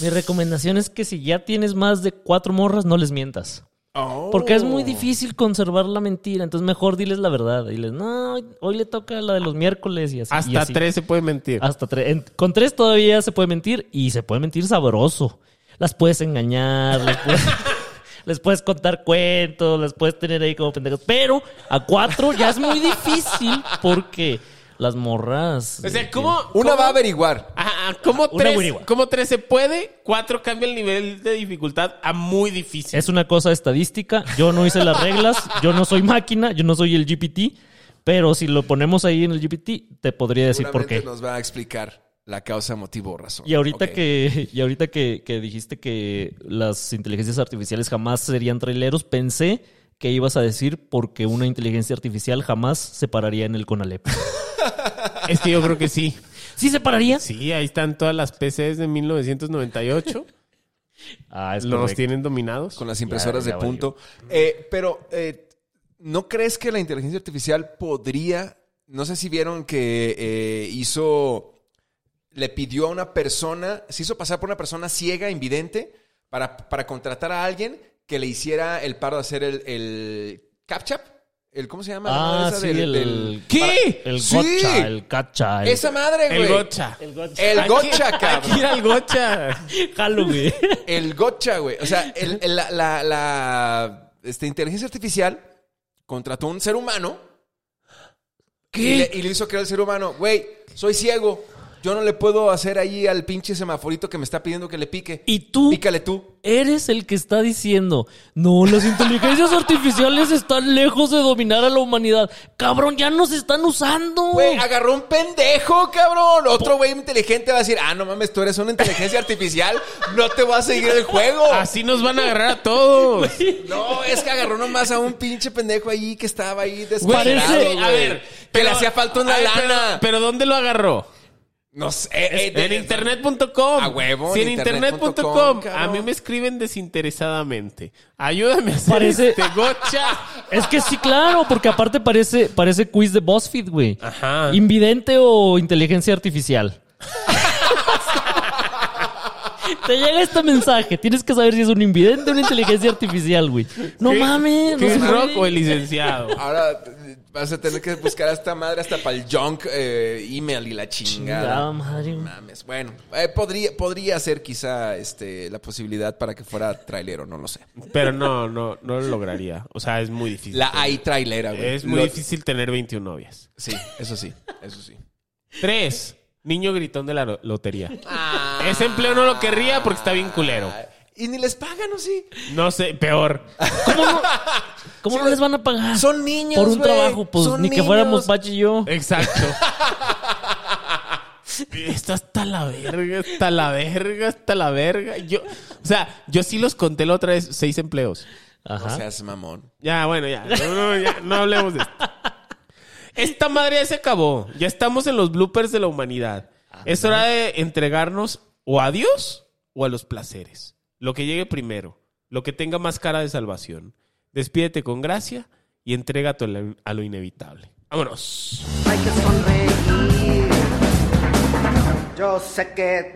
Mi recomendación es que si ya tienes más de cuatro morras, no les mientas. Oh. Porque es muy difícil conservar la mentira. Entonces mejor diles la verdad. Diles, no, hoy le toca la de los miércoles y así. y Hasta así. tres se puede mentir. Hasta tres. En- con tres todavía se puede mentir y se puede mentir sabroso. Las puedes engañar, les puedes, les puedes contar cuentos, las puedes tener ahí como pendejos. Pero a cuatro ya es muy difícil porque las morras. O sea, ¿cómo? Una cómo- va a averiguar. Ajá, ¿cómo Una tres, averigua. ¿Cómo tres se puede? Cuatro cambia el nivel de dificultad a muy difícil. Es una cosa estadística. Yo no hice las reglas. Yo no soy máquina. Yo no soy el GPT. Pero si lo ponemos ahí en el GPT, te podría decir por qué. nos va a explicar la causa, motivo o razón. Y ahorita que, y ahorita que, que dijiste que las inteligencias artificiales jamás serían traileros, pensé que ibas a decir porque una inteligencia artificial jamás se pararía en el Conalep. Es que yo creo que sí. ¿Sí se pararía? Sí, ahí están todas las PCs de 1998. Ah, es Los correcto. tienen dominados. Con las impresoras Ya, ya de punto. Eh, pero, eh, ¿no crees que la inteligencia artificial podría... No sé si vieron que eh, hizo... Le pidió a una persona, se hizo pasar por una persona ciega, invidente, para, para contratar a alguien que le hiciera el paro de hacer el, el CapTchap. El, ¿Cómo se llama? la madre Ah, esa sí, del- el... del- ¿Qué? El Sí. gotcha, el cacha. El... Esa madre, güey. El gocha. El gotcha. El gotcha, cabrón. Gocha. Jalo, güey. El gotcha, güey. O sea, el- el- la, la- la, este, inteligencia artificial contrató a un ser humano. Y le, y le hizo creer al ser humano, güey, soy ciego. Yo no le puedo hacer ahí al pinche semaforito que me está pidiendo que le pique. Y tú Pícale tú. eres el que está diciendo, no, las inteligencias artificiales están lejos de dominar a la humanidad. Cabrón, ya nos están usando. Güey, agarró un pendejo, cabrón. Otro güey inteligente va a decir, ah, no mames, tú eres una inteligencia artificial. No te voy a seguir el juego. Así nos van a agarrar a todos. No, es que agarró nomás a un pinche pendejo ahí que estaba ahí Güey, desesperado, Parece- güey. a ver, que le hacía falta una ver, lana. Pero, pero ¿dónde lo agarró? No sé. eh, en internet.com. A huevo, Si en internet.com. A mí me escriben desinteresadamente. Ayúdame a hacer Parece- este gocha. Es que sí, claro, porque aparte parece, parece quiz de BuzzFeed, güey. Ajá. ¿Invidente o inteligencia artificial? Te llega este mensaje. Tienes que saber si es un invidente o una inteligencia artificial, güey. No ¿Qué- mames. no ¿Qué se es rock o el licenciado? Ahora vas a tener que buscar a esta madre hasta para el junk eh, email y la chingada. Chingada madre. Mames. Bueno, eh, podría, podría ser quizá este, la posibilidad para que fuera trailero, no lo sé. Pero no, no, no lo lograría. O sea, es muy difícil. La hay trailera, güey. Es muy Lo- difícil tener 21 novias. Sí, eso sí, eso sí. Tres. Niño gritón de la lo- lotería. Ese empleo no lo querría porque está bien culero. Y ni les pagan, ¿o sí? No sé, peor. ¿Cómo no, cómo no les van a pagar? Son niños, Por un trabajo, pues Son ni que fuéramos Pachi y yo. Exacto. Está hasta la verga, hasta la verga, hasta la verga. Yo, o sea, yo sí los conté la otra vez, seis empleos. Ajá. No seas mamón. Ya, bueno, ya. No, no, ya, no hablemos de esto. Esta madre ya se acabó. Ya estamos en los bloopers de la humanidad. Es hora de entregarnos o a Dios o a los placeres. Lo que llegue primero. Lo que tenga más cara de salvación. Despídete con gracia y entrégate a lo- a lo inevitable. Vámonos. Hay que sonreír. Yo sé que.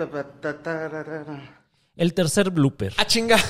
El tercer blooper. Ah, chinga.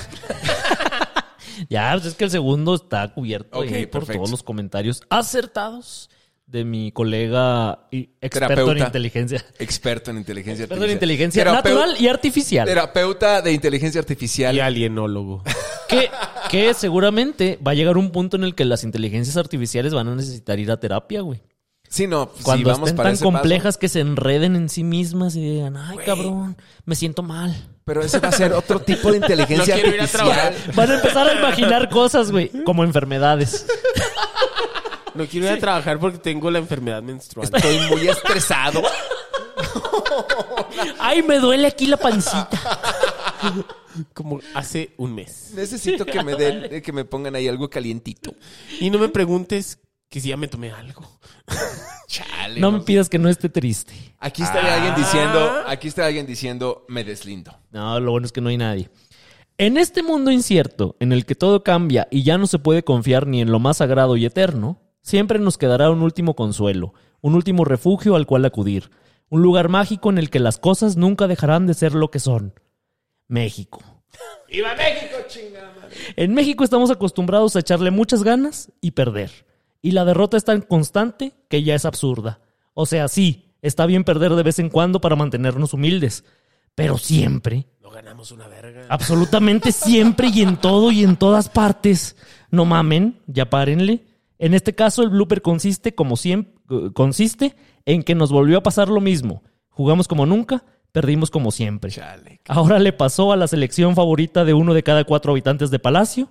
Ya, pues es que el segundo está cubierto ahí por todos los comentarios acertados de mi colega experto Terapeuta. en inteligencia. Experto en inteligencia Experto artificial. en inteligencia Terapeu- natural y artificial. Terapeuta de inteligencia artificial. Y alienólogo. Que, que seguramente va a llegar un punto en el que las inteligencias artificiales van a necesitar ir a terapia, güey. Sí, no. sí, Cuando vamos estén para tan ese paso. complejas que se enreden en sí mismas y digan, ay, cabrón, me siento mal. Pero ese va a ser otro tipo de inteligencia No quiero ir a artificial. Van a empezar a imaginar cosas, güey, como enfermedades. No quiero ir a trabajar porque tengo la enfermedad menstrual. Estoy muy estresado. Ay, me duele aquí la pancita. Como hace un mes. Necesito que me den, que me pongan ahí algo calientito. Y no me preguntes que si ya me tomé algo. Chale. No me pidas que no esté triste. Aquí estaría alguien diciendo, aquí está alguien diciendo, me deslindo. No, lo bueno es que no hay nadie. En este mundo incierto, en el que todo cambia y ya no se puede confiar ni en lo más sagrado y eterno, siempre nos quedará un último consuelo, un último refugio al cual acudir, un lugar mágico en el que las cosas nunca dejarán de ser lo que son. México. ¡Viva México, chingada madre! En México estamos acostumbrados a echarle muchas ganas y perder. Y la derrota es tan constante que ya es absurda. O sea, sí, está bien perder de vez en cuando para mantenernos humildes, pero siempre, No ganamos una verga. absolutamente siempre y en todo y en todas partes. No mamen, ya párenle. En este caso el blooper consiste como siempre consiste en que nos volvió a pasar lo mismo. Jugamos como nunca, perdimos como siempre. Chale. Ahora le pasó a la selección favorita de uno de cada cuatro habitantes de Palacio.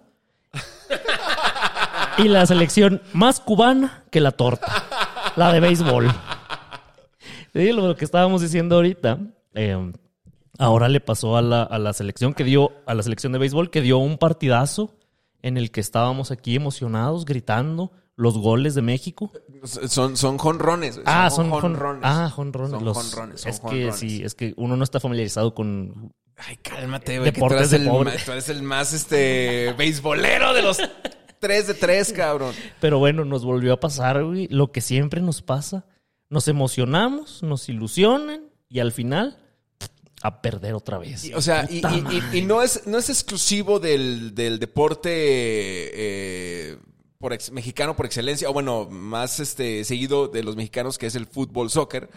y la selección más cubana que la torta. La de béisbol. Sí, lo que estábamos diciendo ahorita. eh, ahora le pasó a la, a la selección que dio, a la selección de béisbol que dio un partidazo en el que estábamos aquí emocionados, gritando los goles de México. Son, son jonrones. Ah, son jonrones. Ah, jonrones. Son jonrones, es que sí, es que uno no está familiarizado con Ay, cálmate, güey. que Tú Deportes eres, de el, pobre. tú eres el más este beisbolero de los tres de tres, cabrón. Pero bueno, nos volvió a pasar, güey, lo que siempre nos pasa. Nos emocionamos, nos ilusionan y al final a perder otra vez. O sea, y, no, es, no es exclusivo del, del deporte eh, por ex- mexicano por excelencia, o bueno, más este seguido de los mexicanos, que es el fútbol, soccer,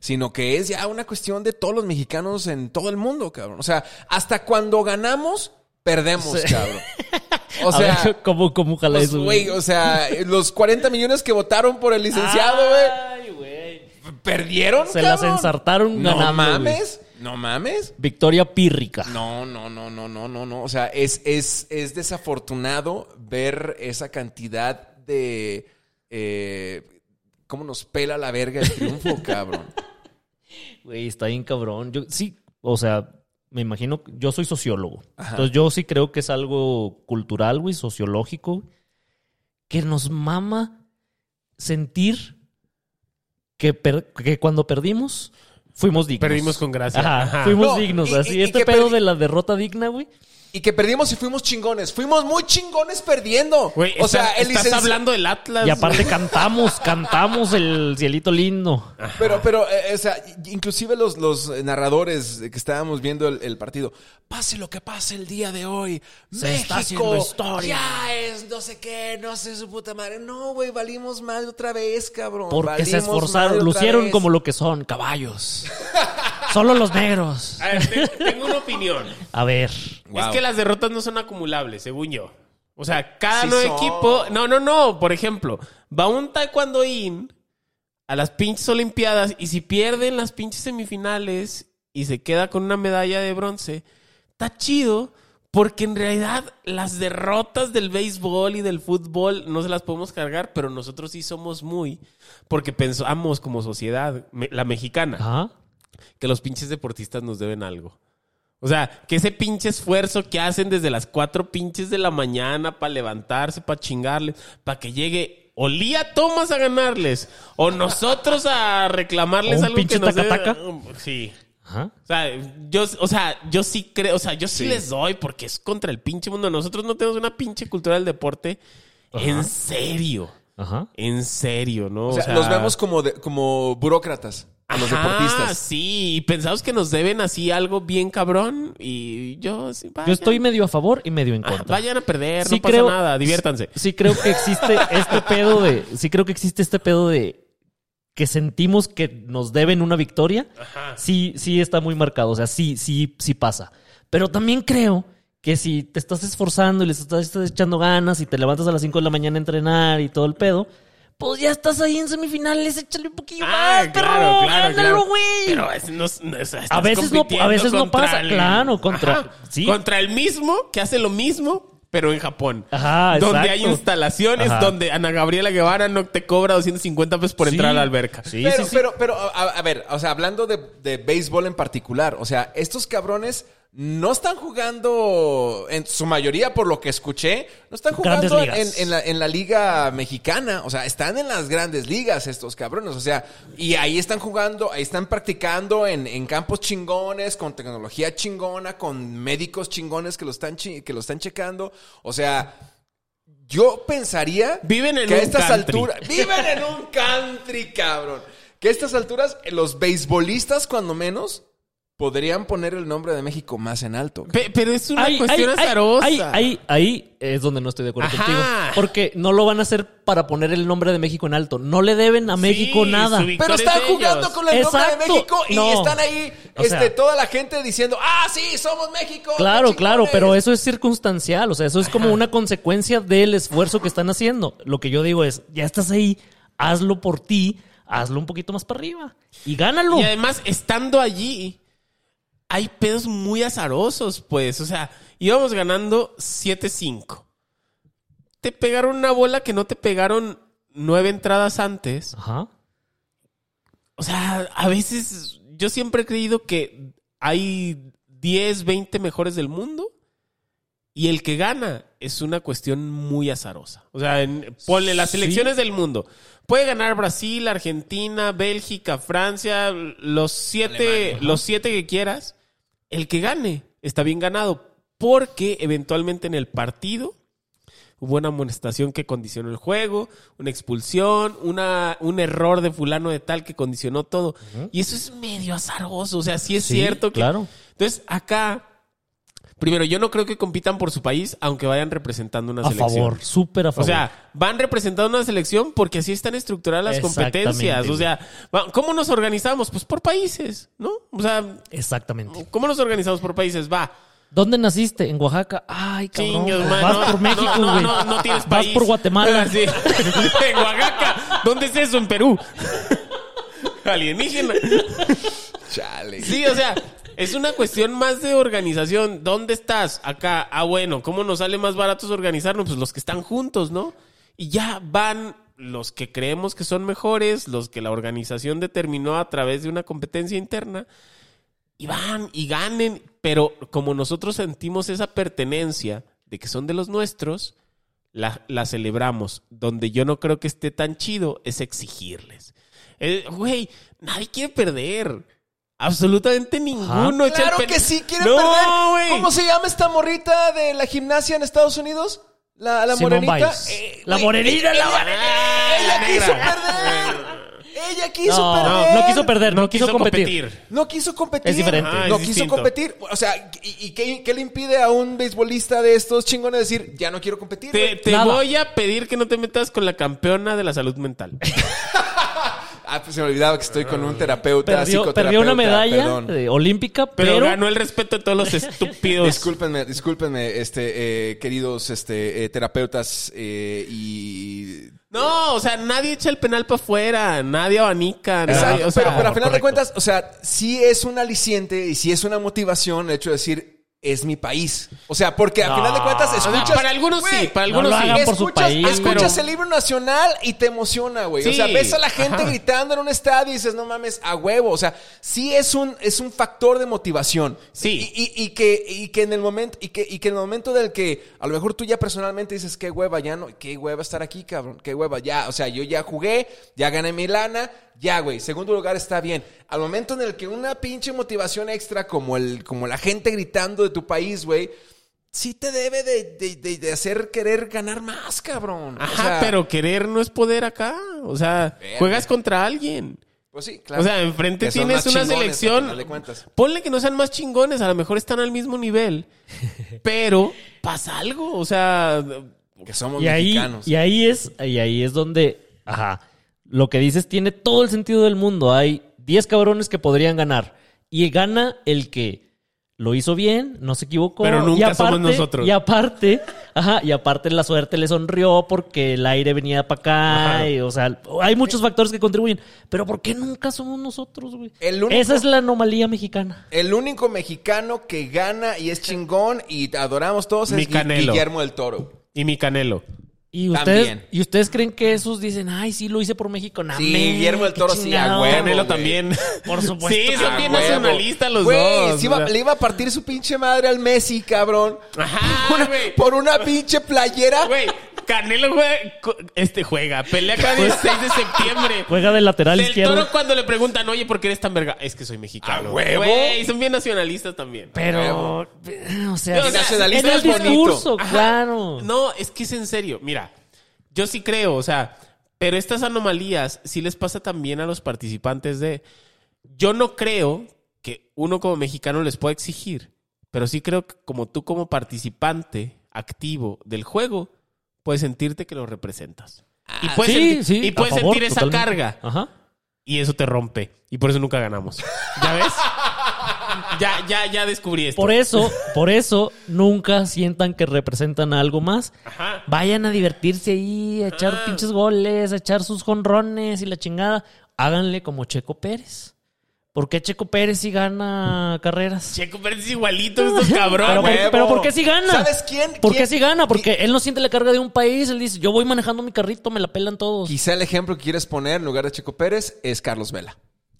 sino que es ya una cuestión de todos los mexicanos en todo el mundo, cabrón. O sea, hasta cuando ganamos, perdemos, Sí. cabrón. O A sea, ver, ¿cómo, cómo jala eso, güey, o sea, los 40 millones que votaron por el licenciado, güey, Ay, güey. perdieron, Se las ensartaron No mames, no mames. Victoria pírrica. No, no, no, no, no, no, no. O sea, es, es, es desafortunado ver esa cantidad de. eh, ¿Cómo nos pela la verga el triunfo, cabrón? Güey, está bien cabrón. Yo sí, o sea, me imagino, yo soy sociólogo. Ajá. Entonces yo sí creo que es algo cultural, güey, sociológico, que nos mama sentir que, per- que cuando perdimos fuimos dignos. Perdimos con gracia. Ajá, Ajá. fuimos No, dignos. y- así, y- este pedo de la derrota digna, güey. Y que perdimos y fuimos chingones. Fuimos muy chingones perdiendo. Güey, o sea, el estás hablando del Atlas. Y aparte cantamos, cantamos el cielito lindo. Pero, pero, eh, o sea, inclusive los, los narradores que estábamos viendo el, el partido, pase lo que pase el día de hoy, Se México está haciendo historia. ya es no sé qué, no sé su puta madre. No, güey, valimos mal otra vez, cabrón. Porque se esforzaron, lucieron vez. como lo que son, caballos. Solo los negros. A ver, te- tengo una opinión. A ver. Wow. Es que las derrotas no son acumulables, según yo. O sea, cada Sí nuevo son. equipo. No, no, no. Por ejemplo, va un taekwondoín a las pinches Olimpiadas y si pierden las pinches semifinales y se queda con una medalla de bronce, está chido. Porque en realidad las derrotas del béisbol y del fútbol no se las podemos cargar, pero nosotros sí somos muy. Porque pensamos como sociedad, me- la mexicana, Ajá. Que los pinches deportistas nos deben algo. O sea, que ese pinche esfuerzo que hacen desde las cuatro pinches de la mañana para levantarse, para chingarles, para que llegue o Lía Thomas a ganarles, o nosotros a reclamarles ¿O un algo pinche que nos debe- taca-taca? Sí. Ajá. O sea, yo, o sea, yo sí creo, o sea, yo sí, Sí. les doy porque es contra el pinche mundo. Nosotros no tenemos una pinche cultura del deporte en serio. Ajá. En serio, ¿no? O sea, los vemos como, de- como burócratas, a los Ajá, deportistas. Sí, y pensamos que nos deben así algo bien cabrón. Y yo sí, Yo estoy medio a favor y medio en Ah, contra. vayan a perder, Sí no pasa nada, diviértanse. Sí creo que existe este pedo de... Sí creo que existe este pedo de... Que sentimos que nos deben una victoria. Sí, sí está muy marcado. O sea, sí, sí, sí pasa. Pero también creo que si te estás esforzando y les estás, estás echando ganas y te levantas a las 5 de la mañana a entrenar y todo el pedo, pues ya estás ahí en semifinales, échale un poquillo Ah, más, perro, claro, claro, gánalo, claro. güey. Pero es- no, no, o sea, estás A veces no- a veces no pasa, claro, contra- Ajá, sí. contra el mismo que hace lo mismo, pero en Japón. Ajá, Donde exacto. hay instalaciones Ajá. donde Ana Gabriela Guevara no te cobra 250 pesos por Sí. entrar a la alberca. Sí, pero, sí, sí. pero, pero, a, a ver, o sea, hablando de, de béisbol en particular, o sea, estos cabrones no están jugando, en su mayoría, por lo que escuché, no están jugando en, en la, en la liga mexicana, o sea, están en las grandes ligas estos cabrones, o sea, y ahí están jugando, ahí están practicando en, en campos chingones, con tecnología chingona, con médicos chingones que lo están, que lo están checando, o sea... Yo pensaría Viven en que a un estas country. alturas viven en un country, cabrón. Que a estas alturas los beisbolistas cuando menos podrían poner el nombre de México más en alto. Pe- pero es una Ahí- cuestión ahí- ahí- azarosa. Ahí, ahí, ahí es donde no estoy de acuerdo Ajá. contigo. Porque no lo van a hacer para poner el nombre de México en alto. No le deben a México Sí, nada. su Pero Victoria están es de jugando ellos. con el nombre de Exacto. México y No. están ahí O este, sea- toda la gente diciendo, ah, sí, somos México. Claro, qué claro, chingones". pero eso es circunstancial, o sea, eso es como una consecuencia del esfuerzo que están haciendo. Lo que yo digo es, ya estás ahí, hazlo por ti, hazlo un poquito más para arriba y gánalo. Y además, estando allí, hay pedos muy azarosos, pues. O sea, íbamos ganando 7-5. Te pegaron una bola que no te pegaron nueve entradas antes. Ajá. O sea, a veces yo siempre he creído que hay 10, 20 mejores del mundo y el que gana es una cuestión muy azarosa. O sea, en, ponle las Sí. selecciones del mundo. Puede ganar Brasil, Argentina, Bélgica, Francia, los siete, los siete que quieras. El que gane está bien ganado porque eventualmente en el partido hubo una amonestación que condicionó el juego, una expulsión, una, un error de fulano de tal que condicionó todo. Y eso es medio azaroso. O sea, sí es Sí, cierto que. claro. Entonces, acá, primero, yo no creo que compitan por su país, aunque vayan representando una A selección. favor, súper a O favor. sea, van representando una selección porque así están estructuradas las Exactamente, competencias. O güey. sea, ¿cómo nos organizamos? Pues por países, ¿no? O sea, Exactamente. ¿cómo nos organizamos por países? Va. ¿Dónde naciste? En Oaxaca. Ay, cabrón. Man, vas no, por México, no, no, güey. No, no tienes Vas país. por Guatemala. Sí. en Oaxaca. ¿Dónde es eso? En Perú. Alienígena. Chale. Sí, o sea, es una cuestión más de organización. ¿Dónde estás? Acá. Ah, bueno, ¿cómo nos sale más baratos organizarnos? Pues los que están juntos, ¿no? Y ya van los que creemos que son mejores, los que la organización determinó a través de una competencia interna, y van y ganen. Pero como nosotros sentimos esa pertenencia de que son de los nuestros, la, la celebramos. Donde yo no creo que esté tan chido es exigirles. Eh, Güey, nadie quiere perder. Absolutamente ninguno. el Claro que sí quieren No, perder. ¿Cómo se llama esta morrita de la gimnasia en Estados Unidos? La, la Simone morenita. Eh, La morenita, ella- la ella- Ella la quiso perder. Ella quiso No, perder. no quiso perder, no, quiso, competir. No quiso competir. Es diferente. Ah, es no quiso competir. O sea, ¿y, y qué, qué le impide a un beisbolista de estos chingones decir, ya no quiero competir? Te, güey"? te voy a pedir que no te metas con la campeona de la salud mental. Ah, pues se me olvidaba que estoy con un terapeuta, Perdió, psicoterapeuta. perdió una medalla perdón. eh, olímpica, Pero, pero, ganó el respeto de todos los estúpidos. Discúlpenme, discúlpenme, este, eh, queridos este, eh, terapeutas eh, y... No, o sea, nadie echa el penal para afuera, nadie abanica, Exacto, nadie, o sea, pero, pero a final de correcto. cuentas, o sea, sí es un aliciente y sí es una motivación el hecho de decir, es mi país. O sea, porque a No. final de cuentas o sea, escuchas... para algunos sí, para no algunos sí. hagan por su escuchas, país, escuchas pero- el libro nacional y te emociona, güey. O sea, ves a la gente Ajá. gritando en un estadio y dices, no mames, a huevo. O sea, sí es un, es un factor de motivación. Sí. Y, y- y que, y que en el momento, y que, y que en el momento del que a lo mejor tú ya personalmente dices, qué hueva, ya no, qué hueva estar aquí, cabrón, qué hueva, ya, o sea, yo ya jugué, ya gané mi lana, ya, güey, segundo lugar está bien. Al momento en el que una pinche motivación extra como el, como la gente gritando de tu país, güey, sí te debe de, de- de- de hacer querer ganar más, cabrón. O Ajá, sea, pero querer no es poder acá. O sea, juegas contra alguien. Pues sí, claro. O sea, enfrente tienes una selección. Ponle que no sean más chingones, a lo mejor están al mismo nivel. pero pasa algo. O sea, Que somos y ahí, mexicanos. y ahí es, y ahí es donde, ajá, lo que dices tiene todo el sentido del mundo. Hay 10 cabrones que podrían ganar y gana el que Lo hizo bien, no se equivocó. Pero nunca y somos nosotros. Y aparte, ajá, y aparte la suerte le sonrió porque el aire venía para acá. Ajá. y, o sea, hay muchos factores que contribuyen. Pero ¿por qué nunca somos nosotros, güey? El único- Esa es la anomalía mexicana. El único mexicano que gana y es chingón y adoramos todos Mi es Canelo. Guillermo del Toro. Y mi canelo. Y ustedes, También. y ustedes creen que esos dicen, ay, sí, lo hice por México. Nah, Sí, men, Guillermo del Toro sí, a huevo. Canelo también. Por supuesto Sí, son bien nacionalistas los Güey, dos. sí iba- le iba a partir su pinche madre al Messi, cabrón. Ajá, güey. por una pinche playera. Güey, Canelo juega, este juega, pelea cada 16 de septiembre. Juega de lateral Del izquierdo. Toro cuando le preguntan, oye, ¿por qué eres tan verga? Es que soy mexicano. ¡A huevo! Güey, son bien nacionalistas también. Pero, o sea, O sea, en el es bonito. discurso, Ajá. claro. No, es que es en serio. Mira, yo sí creo, o sea, pero estas anomalías sí les pasa también a los participantes de... Yo no creo que uno como mexicano les pueda exigir, pero sí creo que como tú como participante activo del juego, puedes sentirte que lo representas. Y puedes, sí, sentir, sí, y a puedes favor, sentir esa totalmente. carga. Ajá. Y eso te rompe. Y por eso nunca ganamos. ¿Ya ves? ya, ya, ya descubrí esto. Por eso, por eso, nunca sientan que representan algo más. Ajá. Vayan a divertirse ahí, a echar Ah. pinches goles, a echar sus jonrones y la chingada. Háganle como Checo Pérez. ¿Por qué Checo Pérez sí gana carreras? Checo Pérez es igualito estos cabrones. Pero, por, huevo. pero ¿por qué sí gana? ¿Sabes quién? ¿Por qué sí gana? Porque él no siente la carga de un país. Él dice, yo voy manejando mi carrito, me la pelan todos. Quizá el ejemplo que quieres poner en lugar de Checo Pérez es Carlos Vela.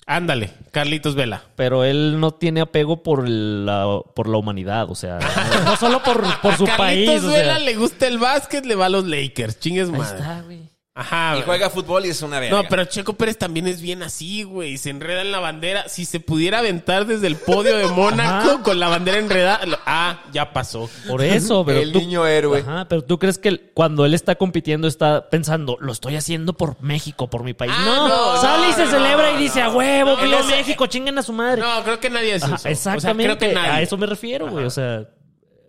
Ándale, Carlitos Vela. Pero él no tiene apego por la, por la humanidad, o sea, no solo por, por su Carlitos país. O Vela sea. le gusta el básquet, le va a los Lakers. Chingues Ahí madre. está, güey. Ajá. Y güey. juega fútbol y es una verga. No, pero Checo Pérez también es bien así, güey. Se enreda en la bandera. Si se pudiera aventar desde el podio de Mónaco Ajá. con la bandera enredada. lo- Ah, ya pasó. Por eso, pero El tú, niño héroe. Ajá, pero tú crees que cuando él está compitiendo está pensando, lo estoy haciendo por México, por mi país. Ah, no, no, sale y se no, celebra y dice, no. a huevo, No, viva no. México, chinguen a su madre. No, creo que nadie Ajá, eso. exactamente, O sea, creo que nadie. a eso me refiero, güey. O sea,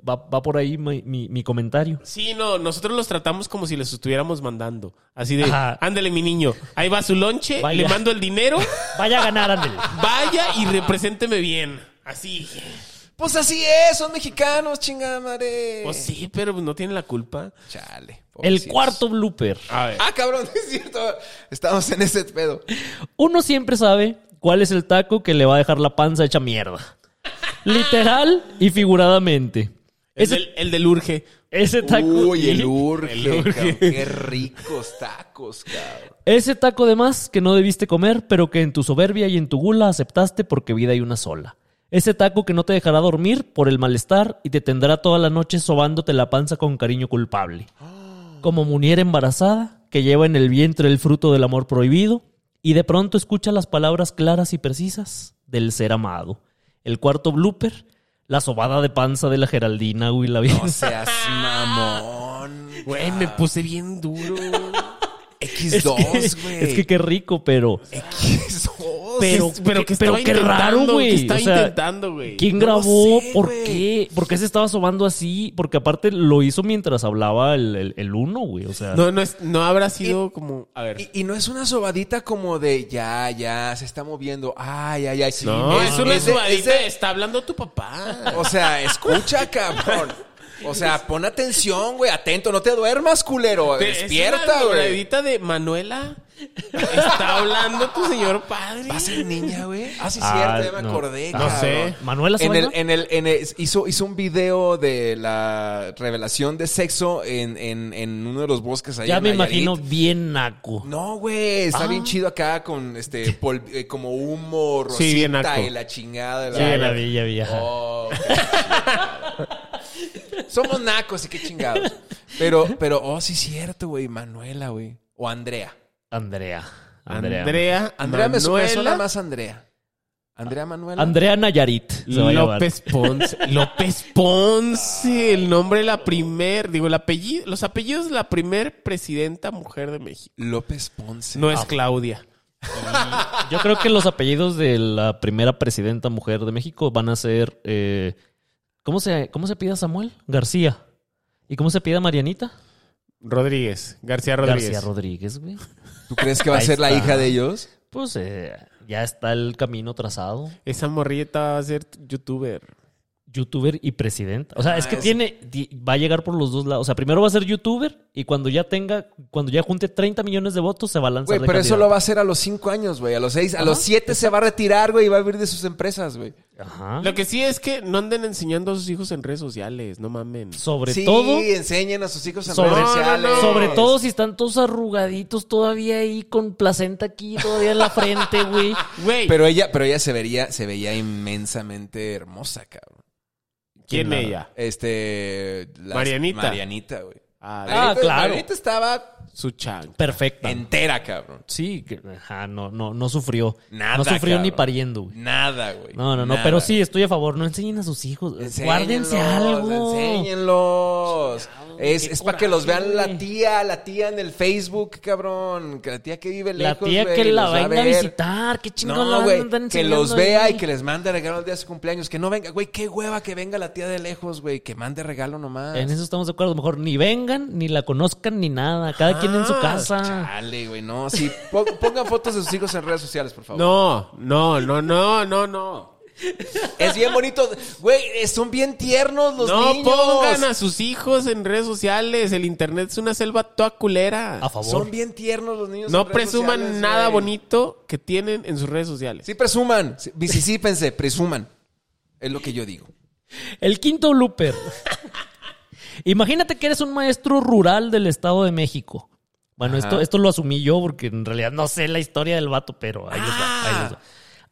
va, va por ahí mi, mi- mi comentario. Sí, no, nosotros los tratamos como si les estuviéramos mandando. Así de, Ajá. ándale mi niño, ahí va su lonche, Vaya. le mando el dinero, Vaya a ganar, ándale. vaya y represénteme bien. Así. Pues así es, son mexicanos, chingada madre. Pues sí, pero no tienen la culpa. Chale. El cuarto blooper. A ver. Ah, cabrón, es cierto. Estamos en ese pedo. Uno siempre sabe cuál es el taco que le va a dejar la panza hecha mierda. Literal y figuradamente. El, del, el del urge. ese taco. Uy, el urge, El urge. cabrón. Qué ricos tacos, cabrón. Ese taco de más que no debiste comer, pero que en tu soberbia y en tu gula aceptaste porque vida hay una sola. Ese taco que no te dejará dormir por el malestar y te tendrá toda la noche sobándote la panza con cariño culpable. Como muñera embarazada que lleva en el vientre el fruto del amor prohibido y de pronto escucha las palabras claras y precisas del ser amado. El cuarto blooper, la sobada de panza de la Geraldina, güey, la bien. No seas mamón. Güey, me puse bien duro. X2, güey. Es que qué rico, pero X2. Pero, pero que pero qué raro, güey. O sea, intentando, güey. ¿Quién No grabó? sé, ¿Por qué? ¿Por qué se estaba sobando así? Porque aparte lo hizo mientras hablaba el, el, el uno, güey. O sea, No, no, es, no habrá sido como. A ver. Y, y no es una sobadita como de ya, ya, se está moviendo. Ay, ay, ay. Sí, no, es, una es de- subadita. es de- Está hablando tu papá. O sea, escucha, cabrón. O sea, pon atención, güey. Atento, no te duermas, culero. Es Despierta, una güey. de Manuela. Está hablando tu señor padre. ¿Va a ser niña, güey? Ah, sí, Ah, cierto, ya me no. acordé. No cabrón. sé. Manuela En el, en el, en el- hizo, hizo un video de la revelación de sexo en, en, en uno de los bosques allá Ya en me Nayarit. imagino bien naco. No, güey, está Ah. bien chido acá con este pol- eh, como humo, rosita Sí, bien naco. y la chingada. la- Ya la vi, ya vi. ajá. Oh. Somos nacos y qué chingados. Pero, pero, oh, sí es cierto, güey. Manuela, güey. O Andrea. Andrea. Andrea. Andrea. Andrea me suena, más Andrea. Andrea Manuela. Andrea Nayarit. a. López Ponce. López Ponce. El nombre de la primer. Digo, el apellido. Los apellidos de la primer presidenta mujer de México. López Ponce. No es Claudia. Yo creo que los apellidos de la primera presidenta mujer de México van a ser. eh, ¿cómo, se, ¿Cómo se pide Samuel? García. ¿Y cómo se pide Marianita? Rodríguez. García Rodríguez. García Rodríguez, güey. ¿Tú crees que va a ser la hija de ellos? Pues eh, ya está el camino trazado. Esa morrita va a ser youtuber. Youtuber y presidenta. O sea, es Ah, que es- tiene, ti- va a llegar por los dos lados. O sea, primero va a ser youtuber y cuando ya tenga, cuando ya junte 30 millones de votos, se va a lanzar Güey, de pero eso lo va a hacer a los cinco años, güey. A los seis, a los siete se va a retirar, güey, y va a vivir de sus empresas, güey. Ajá. Lo que sí es que no anden enseñando a sus hijos en redes sociales, no mamen. Sobre sí, todo, enseñen a sus hijos en Sobre- redes No, no, sociales. no. sobre todo si están todos arrugaditos todavía ahí con placenta aquí todavía en la frente, güey. Güey, Pero ella, pero ella se vería, se veía inmensamente hermosa, cabrón. ¿Quién la- ella? Este. las- Marianita. Marianita, güey. Ah, Marianita- claro. Marianita estaba su chan. Perfecta. entera, cabrón. Sí, que- ajá, no, no, no sufrió. Nada, no sufrió cabrón. ni pariendo, güey. Nada, güey. No, no, no, Nada. pero sí, estoy a favor. No enseñen a sus hijos. Enséñenlos, Guárdense algo. Enséñenlos. Es, es para que los vean la tía, la tía en el Facebook, cabrón. Que la tía que vive La lejos, tía güey, que la va venga a ver. visitar. Qué chingón No, la güey, que los vea ahí. y que les mande regalo el día de su cumpleaños. Que no venga, güey, qué hueva que venga la tía de lejos, güey. Que mande regalo nomás. En eso estamos de acuerdo. Mejor ni vengan, ni la conozcan, ni nada. Cada quien en su Ah, casa. Chale, güey, no. Sí, po- pongan fotos de sus hijos en redes sociales, por favor. No, no, no, no, no, no. Es bien bonito. Güey, eh, son bien tiernos los no niños. pongan a sus hijos en redes sociales. El internet es una selva toda culera. A favor. Son bien tiernos los niños. No en redes presuman sociales, nada güey. bonito que tienen en sus redes sociales. Sí, presuman. Sí, Visisípense, presuman. Es lo que yo digo. El quinto blooper. Imagínate que eres un maestro rural del Estado de México. Bueno, esto, esto lo asumí yo porque en realidad no sé la historia del vato, pero ahí les va, ahí les va.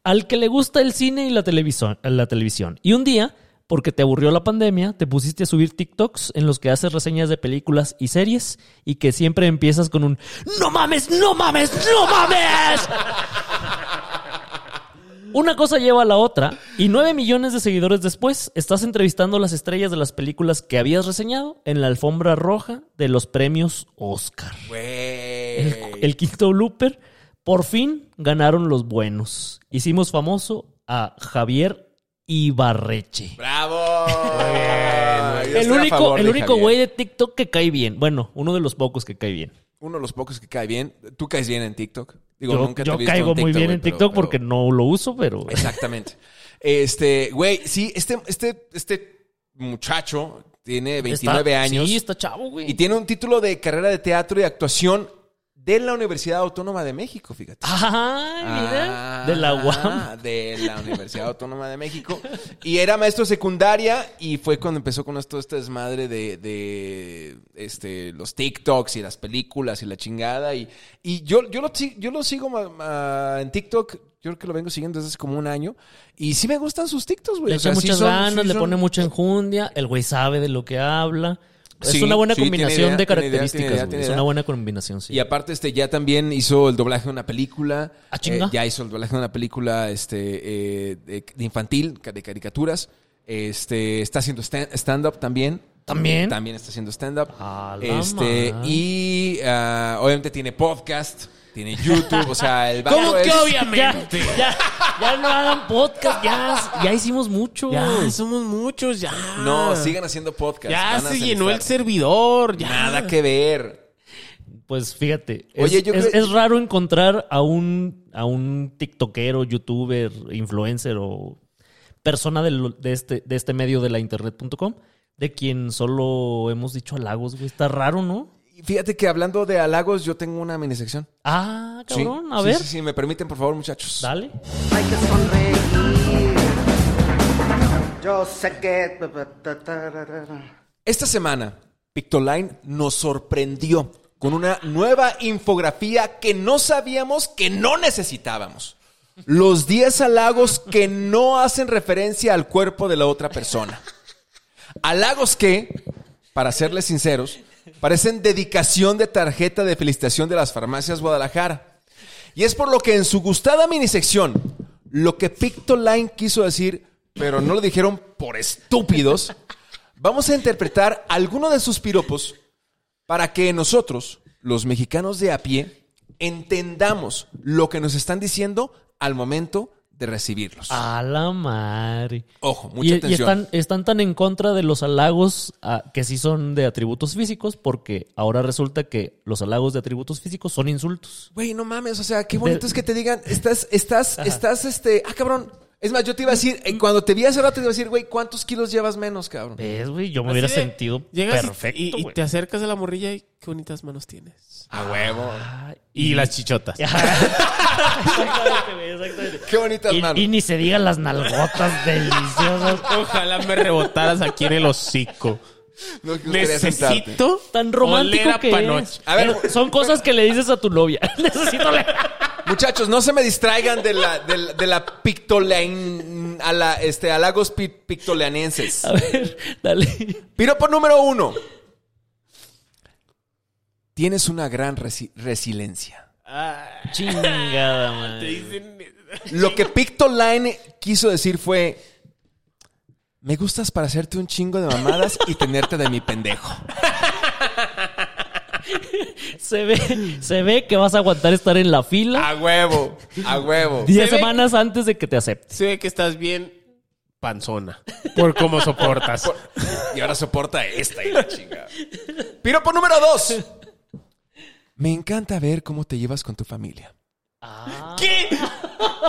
Al que le gusta el cine y la televisión, la televisión. Y un día, porque te aburrió la pandemia, te pusiste a subir TikToks en los que haces reseñas de películas y series y que siempre empiezas con un ¡No mames, no mames, no mames! Una cosa lleva a la otra y nueve millones de seguidores después estás entrevistando a las estrellas de las películas que habías reseñado en la alfombra roja de los premios Oscar. El, el quinto blooper, por fin ganaron los buenos. Hicimos famoso a Javier Ibarreche. ¡Bravo! El único, el único güey de TikTok que cae bien. Bueno, uno de los pocos que cae bien. Uno de los pocos que cae bien. Tú caes bien en TikTok. Digo, yo nunca te yo he visto caigo en muy bien en pero- TikTok pero- porque no lo uso, pero... Exactamente. Este, güey, sí, este, este, este muchacho tiene 29 Está- años. Sí, está chavo, güey. Y tiene un título de carrera de teatro y actuación de la Universidad Autónoma de México, fíjate. Ay, mira. Ah, de la UAM. De la Universidad Autónoma de México. Y era maestro secundaria y fue cuando empezó con todo este desmadre de, de, este, los TikToks y las películas y la chingada. Y, y yo, yo, lo, yo lo sigo en TikTok. Yo creo que lo vengo siguiendo desde hace como un año. Y sí me gustan sus TikToks, güey. Le O sea, echa sí muchas son- ganas, sí le pone mucha enjundia. El güey sabe de lo que habla. Es una buena sí, combinación idea, de idea, características. idea, es una buena combinación, sí. Y aparte, este, ya también hizo el doblaje de una película. Ah, chinga. Eh, ya hizo el doblaje de una película este, eh, de, infantil, de caricaturas. Este, está haciendo stand- stand-up también. ¿También? También está haciendo stand-up. A la Este, y ah, obviamente tiene podcast, tiene YouTube, o sea, el ¿Cómo vato que es- obviamente? Ya, ya, ya no hagan podcast, ya, ya hicimos mucho. Ya, somos muchos, ya. No, sigan haciendo podcast. Ya van a se llenó el servidor, ya. Nada que ver. Pues fíjate, es, Oye, yo es- creo- es raro encontrar a un, a un tiktokero, youtuber, influencer o persona del- de, este, de este medio de la internet.com de quien solo hemos dicho halagos, güey. Está raro, ¿no? Y Fíjate que hablando de halagos, yo tengo una minisección. Ah, Sí, cabrón, a sí, ver. Sí, sí, me permiten, por favor, muchachos. Dale. Hay que sonreír. Yo sé que. Esta semana, Pictoline nos sorprendió con una nueva infografía que no sabíamos que no necesitábamos. Los 10 halagos que no hacen referencia al cuerpo de la otra persona. Halagos que, para serles sinceros, parecen dedicación de tarjeta de felicitación de las farmacias Guadalajara. Y es por lo que en su gustada minisección, lo que Pictoline quiso decir, pero no lo dijeron por estúpidos, vamos a interpretar alguno de sus piropos para que nosotros, los mexicanos de a pie, entendamos lo que nos están diciendo al momento de recibirlos. A la madre. Ojo, mucha Y, y atención. están, están tan en contra de los halagos ah, que sí son de atributos físicos, porque ahora resulta que los halagos de atributos físicos son insultos. Güey, no mames, o sea, qué bonito De- es que te digan, estás, estás, estás, este, ah, cabrón, Es más, yo te iba a decir, eh, cuando te vi hace rato, te iba a decir, güey, ¿cuántos kilos llevas menos, cabrón? ¿Ves, güey? Yo me Así hubiera de, sentido llegas perfecto, y, te acercas a la morrilla y qué bonitas manos tienes. A huevo. Ay, Y las chichotas. exactamente, güey, exactamente. Qué bonitas Y, manos. y ni se digan las nalgotas deliciosas. Ojalá me rebotaras aquí en el hocico. No. Necesito Tan romántico a que panoche. es. A ver, Eh, son cosas que le dices a tu novia. Necesito leer. Muchachos, no se me distraigan de la, de la, de la pictolean, a la, este, halagos pi- pictoleanenses. A ver, dale. Piropo número uno. Tienes una gran resi- resiliencia. Chingada, man. Te dicen- Lo que Pictoline quiso decir fue: Me gustas para hacerte un chingo de mamadas y tenerte de mi pendejo. Se ve, se ve que vas a aguantar estar en la fila A huevo, a huevo. 10 Se ve- semanas antes de que te acepte. Se ve que estás bien panzona. Por cómo soportas. Y ahora soporta esta y la chinga. Piropo número dos. Me encanta ver cómo te llevas con tu familia. ¿Qué?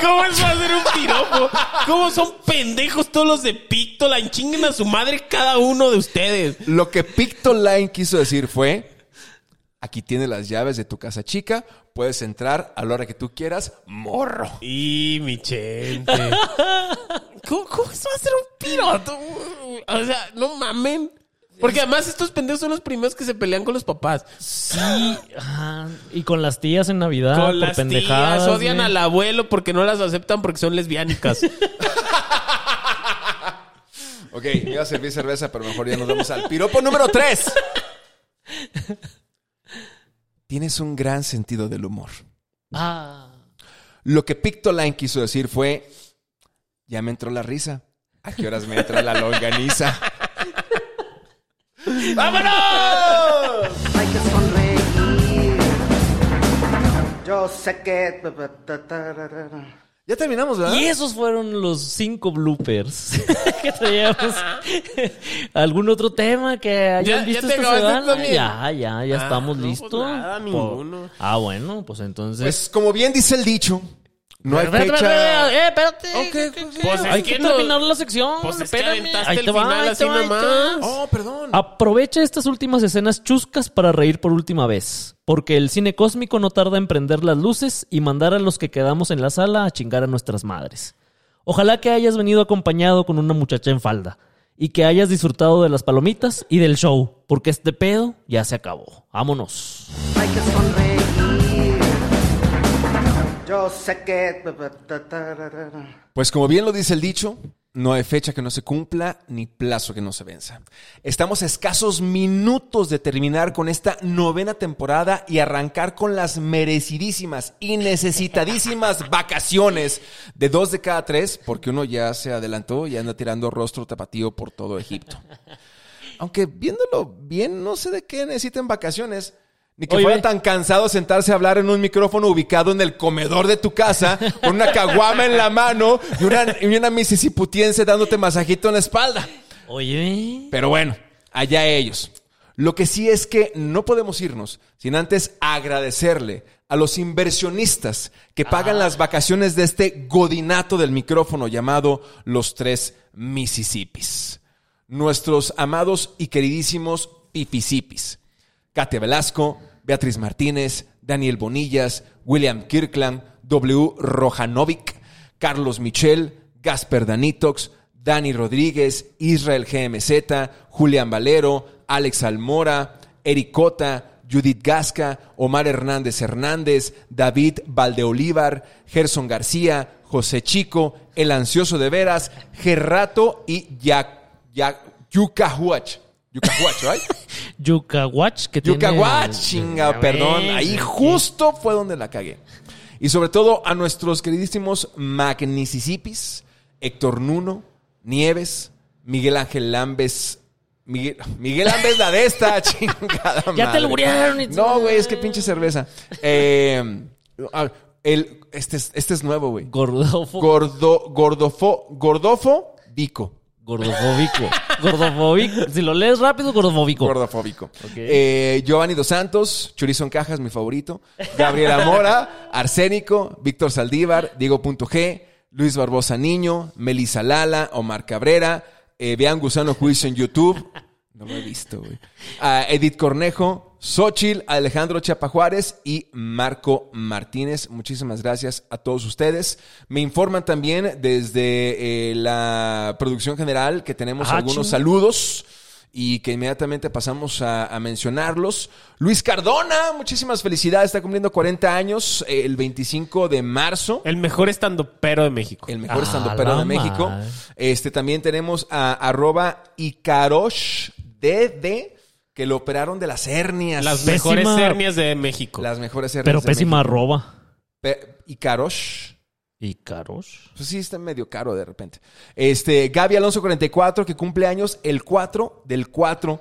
¿Cómo eso va a ser un piropo? ¿Cómo son pendejos todos los de Pictoline? Chinguen a su madre cada uno de ustedes. Lo que Pictoline quiso decir fue: Aquí tienes las llaves de tu casa chica, puedes entrar a la hora que tú quieras, morro. Y mi chente. ¿Cómo, cómo eso va a ser un piroto? O sea, no mamen. Porque además estos pendejos son los primeros que se pelean con los papás. Sí, ajá. y con las tías en Navidad con por las pendejadas. tías. Odian güey. al abuelo porque no las aceptan porque son lesbiánicas. Ok, me iba a servir cerveza, pero mejor ya nos vamos al piropo número 3. Tienes un gran sentido del humor. Ah. Lo que Pictoline quiso decir fue: Ya me entró la risa. ¿A qué horas me entra la longaniza? ¡Vámonos! Hay que sonreír. Yo sé que. Ya terminamos, ¿verdad? Y esos fueron los cinco bloopers que traíamos. ¿Algún otro tema que hayan Ya- ya visto te esta semana? Ya, ya, ya Ah, estamos no, pues listos. nada, Po- ninguno. Ah, bueno, pues entonces. Pues como bien dice el dicho, no hay Espérate, fecha. espérate, eh, espérate. Pues es Hay que terminar la sección. Pues es que espérame. aventaste Ahí el te va, final ahí así te va, ahí te va. nomás. Oh, perdón. Aprovecha estas últimas escenas chuscas para reír por última vez, porque el cine cósmico no tarda en prender las luces y mandar a los que quedamos en la sala a chingar a nuestras madres. Ojalá que hayas venido acompañado con una muchacha en falda y que hayas disfrutado de las palomitas y del show, porque este pedo ya se acabó. Vámonos. Hay que sonreír. Yo sé que. Pues como bien lo dice el dicho, no hay fecha que no se cumpla ni plazo que no se venza. Estamos a escasos minutos de terminar con esta novena temporada y arrancar con las merecidísimas y necesitadísimas vacaciones de dos de cada tres, porque uno ya se adelantó y anda tirando rostro tapatío por todo Egipto. Aunque viéndolo bien, no sé de qué necesiten vacaciones. Ni que Oye, fuera tan cansado sentarse a hablar en un micrófono ubicado en el comedor de tu casa, con una caguama en la mano y una, y una misisiputiense dándote masajito en la espalda. Oye, Pero bueno, allá ellos. Lo que sí es que no podemos irnos sin antes agradecerle a los inversionistas que pagan las vacaciones de este godinato del micrófono llamado Los Tres Mississippis. Nuestros amados y queridísimos Pipisipis. Katia Velasco, Beatriz Martínez, Daniel Bonillas, William Kirkland, W. Rojanovic, Carlos Michel, Gasper Danitox, Dani Rodríguez, Israel GMZ, Julián Valero, Alex Almora, Ericota, Judith Gasca, Omar Hernández Hernández, David Valdeolívar, Gerson García, José Chico, El Ansioso de Veras, Gerrato y Ya, ya, Yucahuach. Yucahuach, ¿right? Yucahuach, que tiene... Yucahuach, chinga, perdón. Ahí justo fue donde la cagué. Y sobre todo a nuestros queridísimos Magnicisipis, Héctor Nuno, Nieves, Miguel Ángel Lambes. Miguel, Miguel la de esta, chingada Ya te alburearon y- No, güey, es que pinche cerveza. Eh, el, este, es, este es nuevo, güey. Gordofo... Gordo, gordofo, gordofo, bico. Gordofóbico. Gordofóbico. Si lo lees rápido, gordofóbico. Gordofóbico. Eh, Giovanni Dos Santos, Chorizo en Cajas, mi favorito. Gabriela Mora, Arsénico, Víctor Saldívar, Diego.g, Luis Barbosa Niño, Melissa Lala, Omar Cabrera, eh, vean Gusano Juicio en YouTube. No lo he visto, güey. Ah, Edith Cornejo, Xochil, Alejandro Chapa Juárez y Marco Martínez. Muchísimas gracias a todos ustedes. Me informan también desde eh, la producción general que tenemos Ah, algunos ching. saludos y que inmediatamente pasamos a, a mencionarlos. Luis Cardona, muchísimas felicidades, está cumpliendo 40 años eh, el 25 de marzo. El mejor estando pero de México. El mejor Ah, estandopero de México. Este también tenemos a arroba Icarosh DD, que lo operaron de las hernias. Las Pésima- mejores hernias de México. Las mejores hernias. Pero de pésima México. arroba. Pe- Icarosh. ¿Y caros? Pues sí, está medio caro de repente. Este, Gaby Alonso 44, que cumple años el 4 del 4.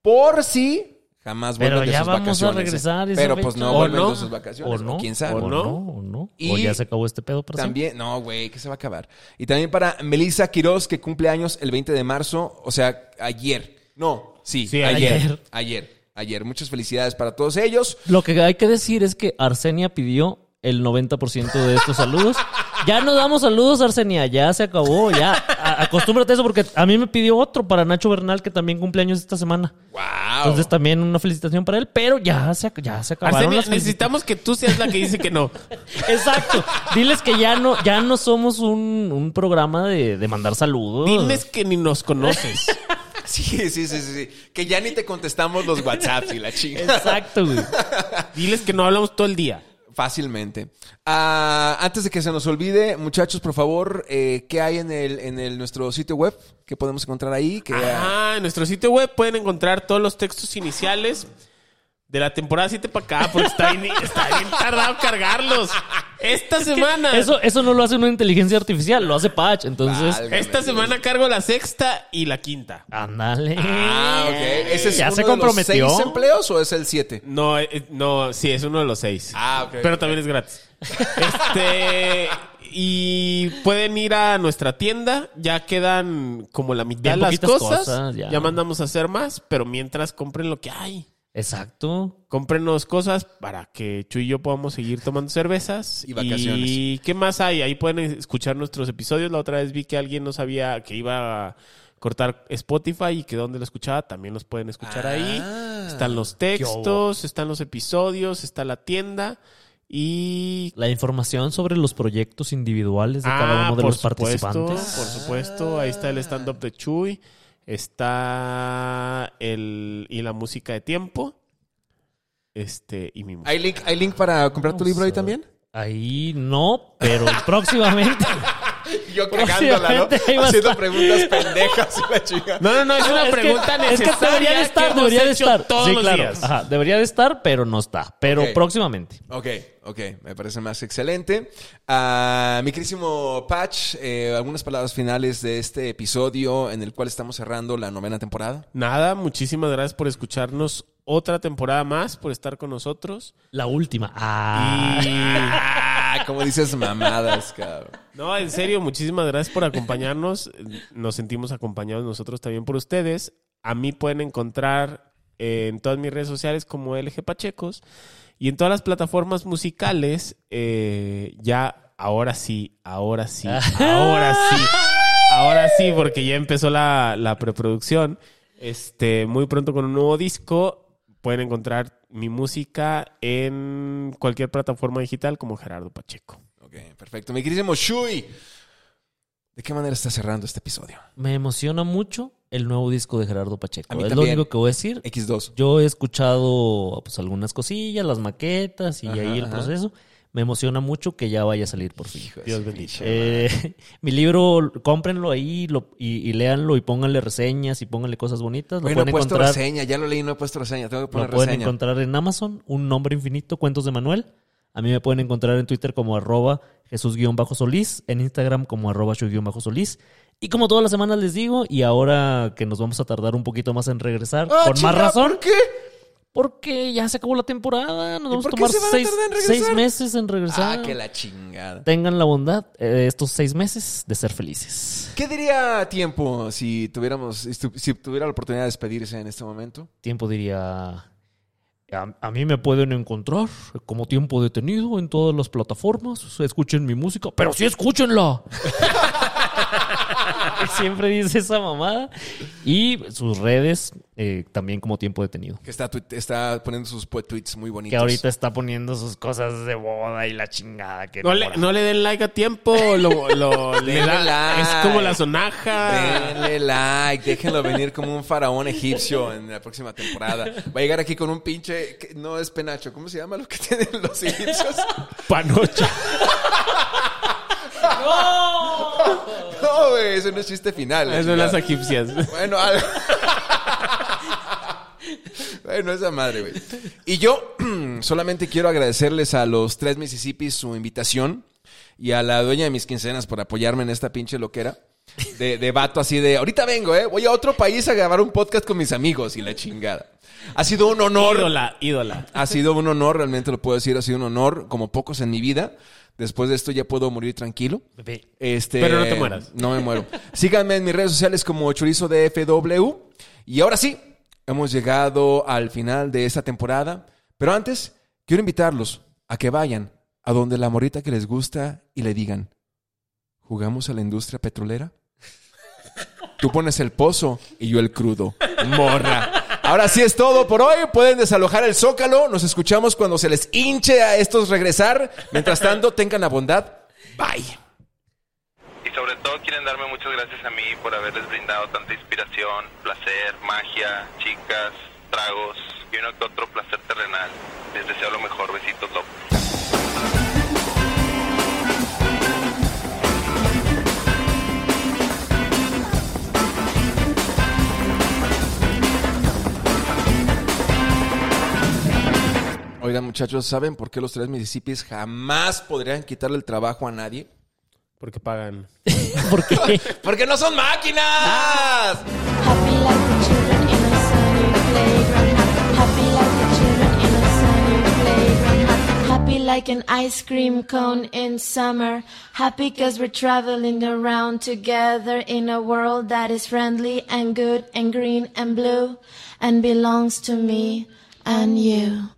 Por si jamás Pero vuelven de ya sus vamos a vacaciones. ¿eh? regresar esa Pero pues no ¿O vuelven no? de sus vacaciones. ¿O no? ¿Quién sabe? ¿O ¿O no? no? ¿O no? Y ¿O ya se acabó este pedo para? También, no, güey, que se va a acabar. Y también para Melissa Quiroz, que cumple años el 20 de marzo, o sea, ayer. No, sí, Sí, ayer, ayer. ayer. Ayer. Muchas felicidades para todos ellos. Lo que hay que decir es que Arsenia pidió el 90% de estos saludos. Ya no damos saludos, Arsenia. Ya se acabó. Ya A- acostúmbrate a eso porque a mí me pidió otro para Nacho Bernal que también cumple años esta semana. ¡Wow! Entonces también una felicitación para él, pero ya se, ac- ya se acabaron las felicitaciones. necesitamos que tú seas la que dice que no. Exacto. Diles que ya no, ya no somos un, un programa de, de mandar saludos. Diles que ni nos conoces. Sí, sí, sí, sí, sí. Que ya ni te contestamos los WhatsApps y la chica. Exacto, güey. Diles que no hablamos todo el día. Fácilmente. Ah, antes de que se nos olvide, muchachos, por favor, eh, ¿qué hay en el, en el nuestro sitio web? ¿Qué podemos encontrar ahí? Ajá, en nuestro sitio web pueden encontrar todos los textos iniciales de la temporada 7 para acá, porque está bien, está bien tardado cargarlos. Esta semana. Eso, eso no lo hace una inteligencia artificial, lo hace Patch. Entonces, Válgame Esta Dios. semana cargo la sexta y la quinta. ándale. Ah, ok. ¿Ese es ya uno se de los seis empleos o es el siete? No, eh, no, sí, es uno de los seis. Ah, ok, Pero también es gratis. Este. Y pueden ir a nuestra tienda. Ya quedan como la mitad de las cosas. cosas, ya. ya. mandamos a hacer más, pero mientras compren lo que hay. Exacto. Cómprenos cosas para que Chuy y yo podamos seguir tomando cervezas. Y vacaciones. ¿Y qué más hay? Ahí pueden escuchar nuestros episodios. La otra vez vi que alguien no sabía que iba a cortar Spotify y que donde lo escuchaba también los pueden escuchar ahí. Ah. Están los textos, están los episodios, está la tienda y... La información sobre los proyectos individuales de Ah, cada uno de por los supuesto, participantes. Por supuesto, ahí está el stand-up de Chuy, está el... y la música de tiempo, este, y mi música. ¿Hay link, ¿Hay link para comprar tu libro ahí también? Ahí no, pero próximamente. Yo Próximamente ahí va a Haciendo preguntas pendejas y la chica. No, no, no, es una Es que- pregunta es que necesaria debería de estar, que debería de estar. todos Sí, los claro. días. Ajá, debería de estar, pero no está. Pero próximamente. Ok, ok, me parece más excelente. Ah, mi querísimo Patch, eh, algunas palabras finales de este episodio en el cual estamos cerrando la novena temporada. Nada, muchísimas gracias por escucharnos otra temporada más, por estar con nosotros. La última. Ah. Ah, como dices mamadas, cabrón. No, en serio, muchísimas gracias por acompañarnos. Nos sentimos acompañados nosotros también por ustedes. A mí pueden encontrar en todas mis redes sociales como LG Pachecos y en todas las plataformas musicales. eh, ya, ahora sí, ahora sí, ahora sí, ahora sí, porque ya empezó la, la preproducción. Este, muy pronto con un nuevo disco. Pueden encontrar mi música en cualquier plataforma digital como Gerardo Pacheco. Ok, perfecto. Mi querísimo Shui, ¿de qué manera está cerrando este episodio? Me emociona mucho el nuevo disco de Gerardo Pacheco. A mí Es lo único que voy a decir. X2. Yo he escuchado pues algunas cosillas, las maquetas y Ajá, ahí el ajá. proceso. Me emociona mucho que ya vaya a salir por fin. Dios pinche Eh, mi libro, cómprenlo ahí lo- y, y léanlo y pónganle reseñas y pónganle cosas bonitas. Lo Oye, no he pueden puesto encontrar, reseña, ya lo leí, no he puesto reseña, tengo que poner lo pueden reseña. encontrar en Amazon, Un Nombre Infinito, Cuentos de Manuel. A mí me pueden encontrar en Twitter como arroba Jesús-Solís, en Instagram como arroba Shu-Solís. Y como todas las semanas les digo, y ahora que nos vamos a tardar un poquito más en regresar, Ah, con más razón, ¿Por qué? Porque ya se acabó la temporada. Nos vamos a por qué tomar se van a seis, meses en regresar. Ah, que la chingada. Tengan la bondad eh, estos seis meses de ser felices. ¿Qué diría tiempo si tuviéramos, si tu- si tuviera la oportunidad de despedirse en este momento? Tiempo diría. A, a mí me pueden encontrar como tiempo detenido en todas las plataformas. Escuchen mi música, pero sí escúchenla. Siempre dice esa mamada. Y sus redes eh, también como tiempo detenido. Que está, está poniendo sus tweets muy bonitos. Que ahorita está poniendo sus cosas de boda y la chingada. Que No le, no le den like a tiempo, lo, lo- le da- like. es como la sonaja. Denle like, déjenlo venir como un faraón egipcio en la próxima temporada. Va a llegar aquí con un pinche, que no es penacho, ¿cómo se llama lo que tienen los egipcios? Panocha. No, güey, eso no es chiste final. Esas son las egipcias. Bueno, al- bueno, esa madre, güey. Y yo solamente quiero agradecerles a los tres Mississippis su invitación y a la dueña de mis quincenas por apoyarme en esta pinche loquera. De, de vato así de, ahorita vengo, ¿eh? Voy a otro país a grabar un podcast con mis amigos y la chingada. Ha sido un honor. Ídola, ídola. Ha sido un honor, realmente lo puedo decir, ha sido un honor, como pocos en mi vida. Después de esto ya puedo morir tranquilo. Bebé. Este, Pero no te mueras. No me muero. Síganme en mis redes sociales como Chorizo de FW. Y ahora sí, hemos llegado al final de esta temporada. Pero antes, quiero invitarlos a que vayan a donde la morita que les gusta y le digan, ¿jugamos a la industria petrolera? Tú pones el pozo y yo el crudo. Morra. Ahora sí es todo por hoy. Pueden desalojar el zócalo. Nos escuchamos cuando se les hinche a estos regresar. Mientras tanto, tengan la bondad. Bye. Sobre todo quieren darme muchas gracias a mí por haberles brindado tanta inspiración, placer, magia, chicas, tragos y uno que otro placer terrenal. Les deseo lo mejor. Besitos, López. Oigan, muchachos, ¿saben por qué los tres Mississippis jamás podrían quitarle el trabajo a nadie? Porque pagan. ¿Por qué? ¡Porque no son máquinas! Happy like the children in a sunny playground. Happy like the children in a sunny playground. Ha- Happy like an ice cream cone in summer. Happy cause we're traveling around together in a world that is friendly and good and green and blue and belongs to me and you.